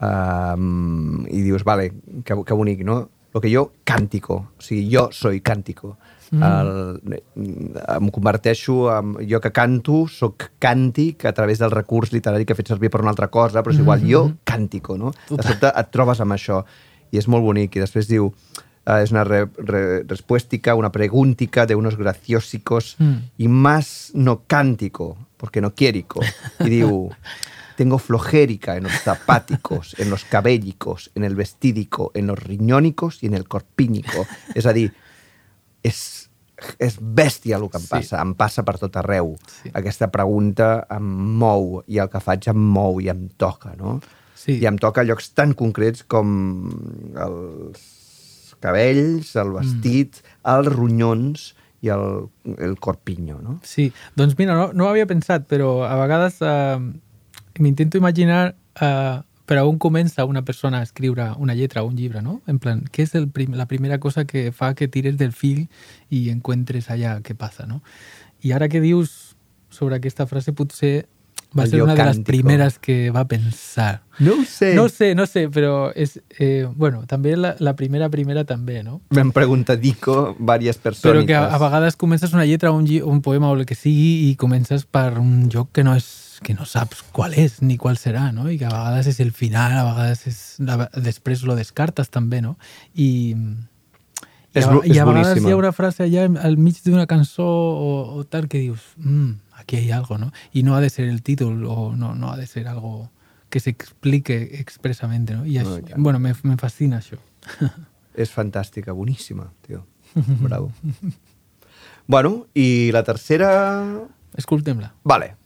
Um, I dius, vale, que, que bonic, no? Lo que jo càntico, o sigui, jo soy càntico. Mm. El, em converteixo en... Jo que canto, sóc càntic a través del recurs literari que he fet servir per una altra cosa, però és igual, Mhm. jo càntico, no? De sobte et trobes amb això. I és molt bonic. I després diu, eh, es una re, re- respuéstica, una pregúntica de unos graciosicos Mm. y más no cántico, porque no quiérico. Y digo, tengo flojérica en los zapáticos, en los cabellicos, en el vestídico, en los riñónicos y en el corpínico. És a dir, és, és bèstia el que em Sí. passa, em passa per tot arreu. Sí. Aquesta pregunta em mou i el que faig em mou i em toca, no? Sí. I em toca llocs tan concrets com els cabells, el vestit, els ronyons i el, el corpinyo, no? Sí, doncs mira, no, no ho havia pensat, però a vegades eh, m'intento imaginar eh, per a on comença una persona a escriure una lletra o un llibre, no? En plan, què és el prim la primera cosa que fa que tires del fil i encuentres allà què passa, no? I ara que dius sobre aquesta frase, potser va El ser una de les càntico. primeres que va pensar. No sé. No sé, no sé, però és, eh, bueno, també la, la primera, primera també, no? M'han preguntat Dico diverses persones. Però que a, a vegades comences una lletra, un, lli- un poema o el que sigui i comences per un lloc que no és que no saps qual és ni qual serà, no? I que a vegades és el final, a vegades és... després lo descartes també, no? I, i, És a, bo- i és a vegades boníssima. hi ha una frase allà al mig d'una cançó o, o tal que dius, mm, aquí hay algo, no? I no ha de ser el títol o no, no ha de ser algo que s'explique expressamente, no? I No, això, i tant. bueno, me, me fascina això. És fantàstica, boníssima, tio. Bravo. bueno, i la tercera... Escoltem-la. Vale.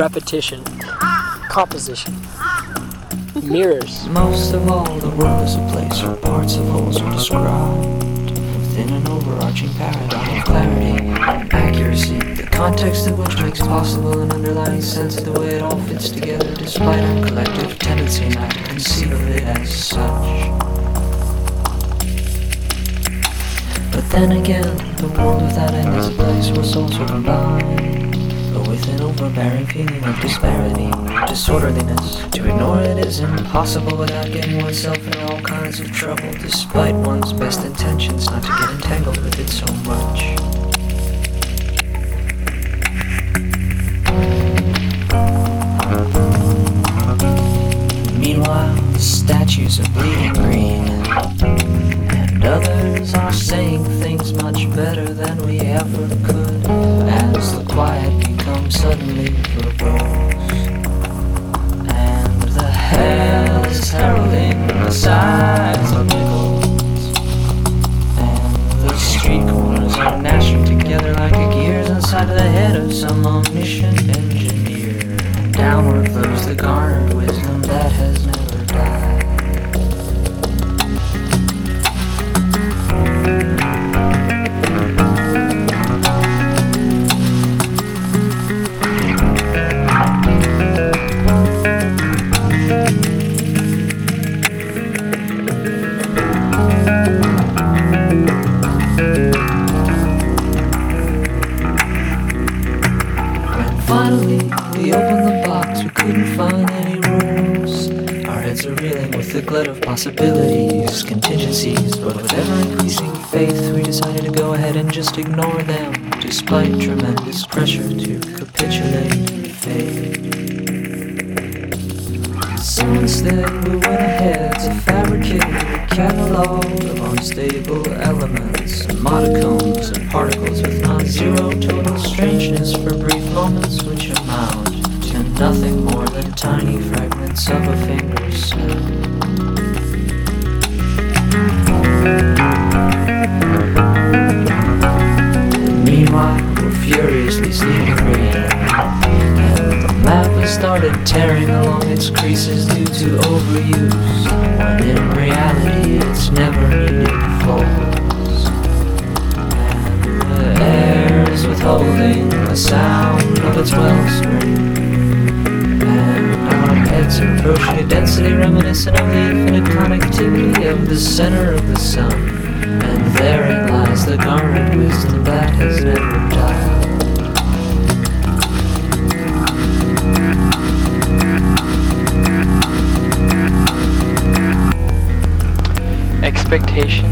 Repetition, composition, mirrors. Most of all, the world is a place where parts of wholes are described within an overarching paradigm of clarity and accuracy. The context of which makes possible an underlying sense of the way it all fits together, despite our collective tendency not to conceive of it as such. But then again, the world without end is a place where souls are combined. An overbearing feeling of disparity, disorderliness. To ignore it is impossible without getting oneself in all kinds of trouble, despite one's best intentions not to get entangled with it so much. Meanwhile, the statues are bleeding green, and others are saying things much better than we ever could as the quiet becomes suddenly verbose. And the hair is heralding the size of nickels, and the street corners are gnashing together like the gears inside of the head of some omniscient engineer. Downward flows the garnered wisdom that has never possibilities, contingencies, but with ever increasing faith, we decided to go ahead and just ignore them, despite tremendous pressure to capitulate fade. So instead, we went ahead to fabricate a catalog of unstable elements, and modicums and particles with non-zero total strangeness for brief moments, which amount to nothing more than tiny fragments of a finger snap. Furiously sleeping. And the map has started tearing along its creases due to overuse. When in reality, it's never needed folds. And the air is withholding the sound of its wellspring. And our heads are approaching a density reminiscent of the infinite connectivity of the center of the sun. And therein lies the garnered wisdom that has never died. Expectation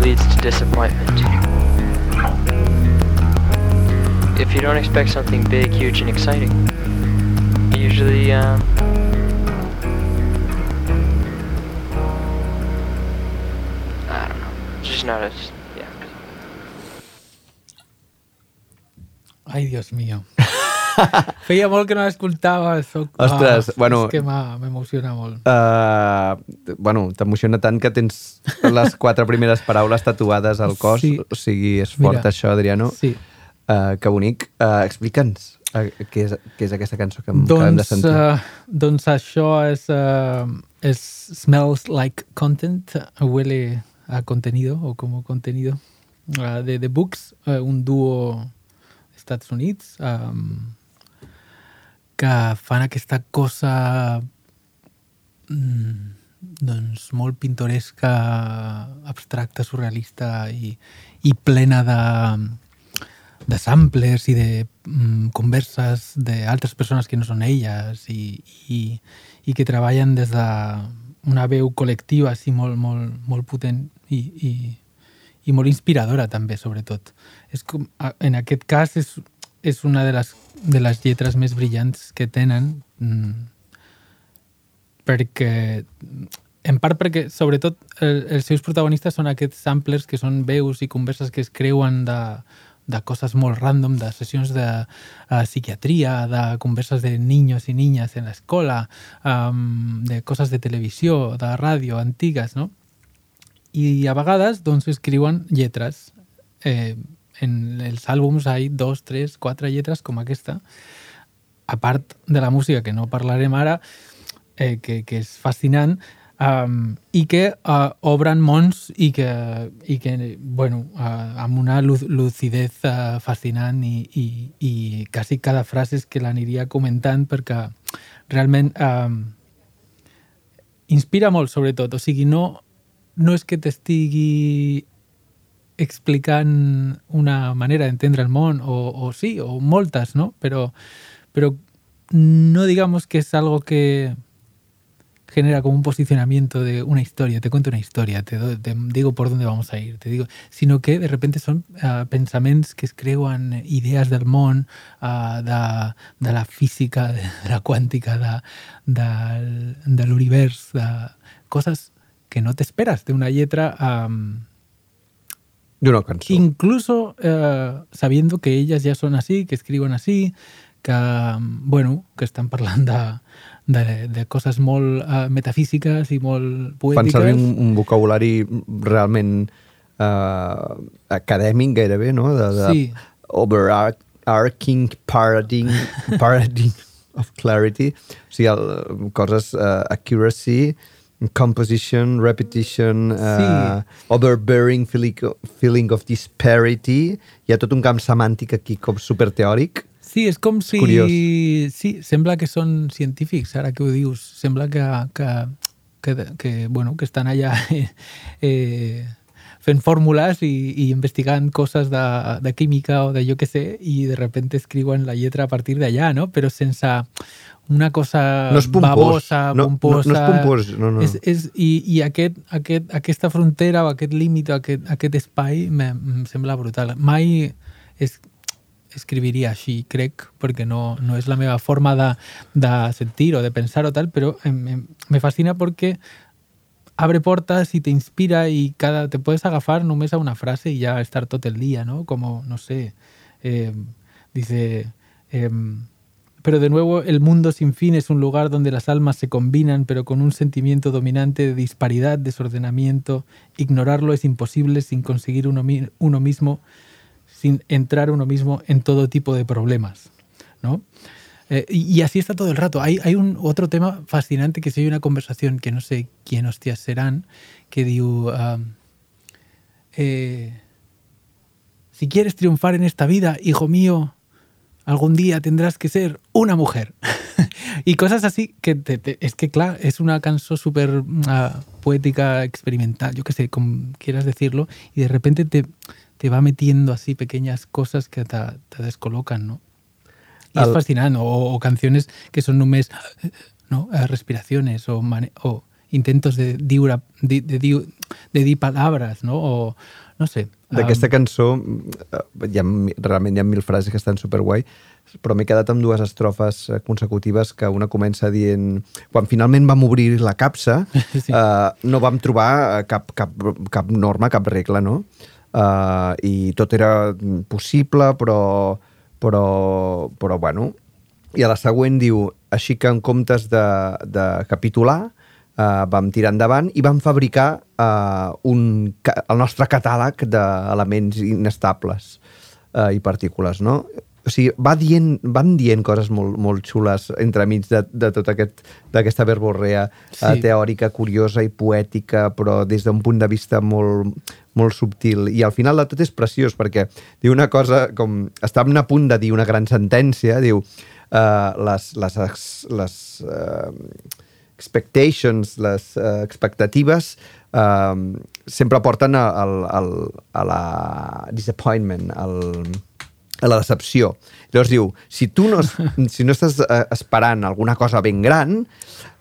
leads to disappointment. If you don't expect something big, huge, and exciting, usually, um, I don't know, just not as, yeah. Ai, Dios mío. Feia molt que no l'escoltava. Soc... Ostres, ah, bueno- És que m'emociona molt. Uh, bueno, t'emociona tant que tens les quatre primeres paraules tatuades al cos. Sí. O sigui, és fort Mira, això, Adriano. sí. Uh, que bonic. Uh, Explica'ns uh, què, és, què és aquesta cançó que em acabem de Doncs, sentir. uh, doncs això és, uh, és Smells Like Content, huele a contenido o como contenido, uh, de The Books, uh, un duo dels Estats Units um, que fan aquesta cosa mm, doncs molt pintoresca, abstracta, surrealista i, i plena de, de samplers i de mm, converses d'altres persones que no són elles i, i, i que treballen des d'una veu col·lectiva així molt, molt, molt potent i, i, i molt inspiradora també, sobretot. És com, en aquest cas és, és una de les, de les lletres més brillants que tenen mm, perquè en part perquè, sobretot, el, els seus protagonistes són aquests samplers que són veus i converses que es creuen de, de coses molt random, de sessions de uh, psiquiatria, de converses de niños i niñas en l'escola, um, de coses de televisió, de ràdio, antigues, no? I a vegades, doncs, escriuen lletres. Eh, en els àlbums hi ha dos, tres, quatre lletres com aquesta. a part de la música, que no parlarem ara, eh, que, que és fascinant, um, i que uh, obren mons i que, i que bueno, uh, amb una lu lucidez uh, fascinant i, i, i quasi cada frase és que l'aniria comentant perquè realment um, inspira molt, sobretot. O sigui, no, no és que t'estigui explicant una manera d'entendre el món, o, o sí, o moltes, ¿no? Pero, pero no digamos que es algo que genera como un posicionamiento de una historia, te cuento una historia, te, digo por dónde vamos a ir, te digo, sino que de repente son uh, pensaments que es idees del món, uh, de, de la física, de, la quàntica, de, de, de l'univers, de que no t'esperes d'una lletra um, D'una cançó. Incluso eh, sabiendo que ellas ya son así, que escriben así, que, bueno, que estan parlant de, de, de coses molt uh, metafísiques i molt Fan poètiques. servir un, un vocabulari realment uh, acadèmic gairebé, no? De, de Sí. overarching paradigm, paradigm of clarity. O sigui, el, coses uh, accuracy, composition, repetition, uh, overbearing feeling, feeling of disparity. Hi ha tot un camp semàntic aquí com superteòric. Sí, és com si... curiós. Sí, sembla que són científics, ara que ho dius. Sembla que, que, que, que, bueno, que estan allà eh, eh, fent fórmules i, i investigant coses de, de química o de jo que sé, i de repente escriuen la lletra a partir d'allà, no? Però sense una cosa No és pompós. babosa, No- no- no és pomposa... pompós, no, no. És, és, I i aquest, aquest, aquesta frontera o aquest límit o aquest, aquest espai me- em sembla brutal. Mai és, escribiria així, crec, perquè no, no és la meva forma de, de sentir o de pensar o tal, però em, em, me fascina perquè abre portes y te inspira y cada te puedes agafar només a una frase y ya estar todo el día, ¿no? Como, no sé, eh, dice, em, pero de nuevo el mundo sin fin es un lugar donde las almas se combinan, pero con un sentimiento dominante de disparidad, desordenamiento. Ignorarlo es imposible sin conseguir uno, mi- uno mismo, sin entrar uno mismo en todo tipo de problemas, ¿no? Eh, y, así está todo el rato. Hay, un otro tema fascinante que si hay una conversación que no sé quién hostias serán, que digo, um, eh, si quieres triunfar en esta vida, hijo mío, algún día tendrás que ser una mujer. y cosas así que te- te- es que, claro, es una canción súper ah, poética, experimental, yo qué sé, como quieras decirlo, y de repente te, te va metiendo así pequeñas cosas que te, te descolocan, ¿no? Y es El- fascinant. O, o canciones que són només no? respiraciones o, o intentos de, diure, de, de, diu- de dir palabras, no? O, no sé. D'aquesta um, cançó eh, hi ha, realment hi ha mil frases que estan superguai, però m'he quedat amb dues estrofes eh, consecutives que una comença dient... Quan finalment vam obrir la capsa, sí. eh, no vam trobar eh, cap, cap, cap norma, cap regla, no? Eh, I tot era possible, però, però, però bueno... I a la següent diu, així que en comptes de, de capitular, uh, vam tirar endavant i vam fabricar uh, un, el nostre catàleg d'elements inestables uh, i partícules, no? O sigui, va dient, van dient coses molt, molt xules entremig de, de tota aquest, d'aquesta verborrea sí. uh, Sí. teòrica, curiosa i poètica, però des d'un punt de vista molt, molt subtil. I al final de tot és preciós, perquè diu una cosa com... Estàvem a punt de dir una gran sentència, diu uh, les, les, ex- les uh, expectations, les uh, expectatives uh, sempre porten a, al- al- a la disappointment, al, a la decepció. Llavors diu, si tu no, si no estàs eh, esperant alguna cosa ben gran,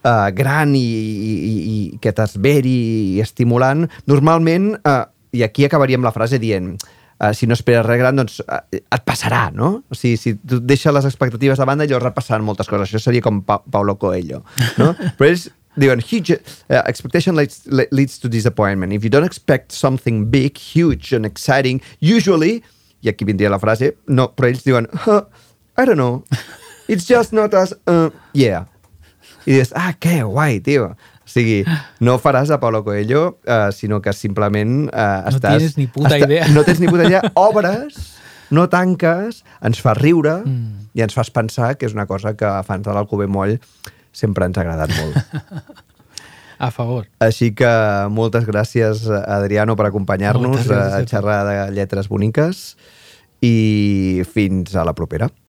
eh, gran i, i, i, i que t'esveri i estimulant, normalment, eh, i aquí acabaríem la frase dient, eh, si no esperes res gran, doncs eh, et passarà, no? O sigui, si tu deixes les expectatives de banda, llavors et passaran moltes coses. Això seria com pa Paulo Coelho, no? Però ells diuen, huge, uh, expectation leads, le- leads to disappointment. If you don't expect something big, huge and exciting, usually, i aquí vindria la frase, no, però ells diuen, huh, I don't know, it's just not as, uh, yeah. I dius, ah, que guai, tio. Sigui, no faràs a Paulo Coelho, uh, sinó que simplement uh, No estàs... tienes ni puta idea. No tens ni puta idea. Obres, no tanques, ens fa riure, Mm. i ens fas pensar que és una cosa que a fans de l'Alcover Moll sempre ens ha agradat molt. A favor. Així que moltes gràcies, Adriano, per acompanyar-nos a xerrar de lletres boniques i fins a la propera.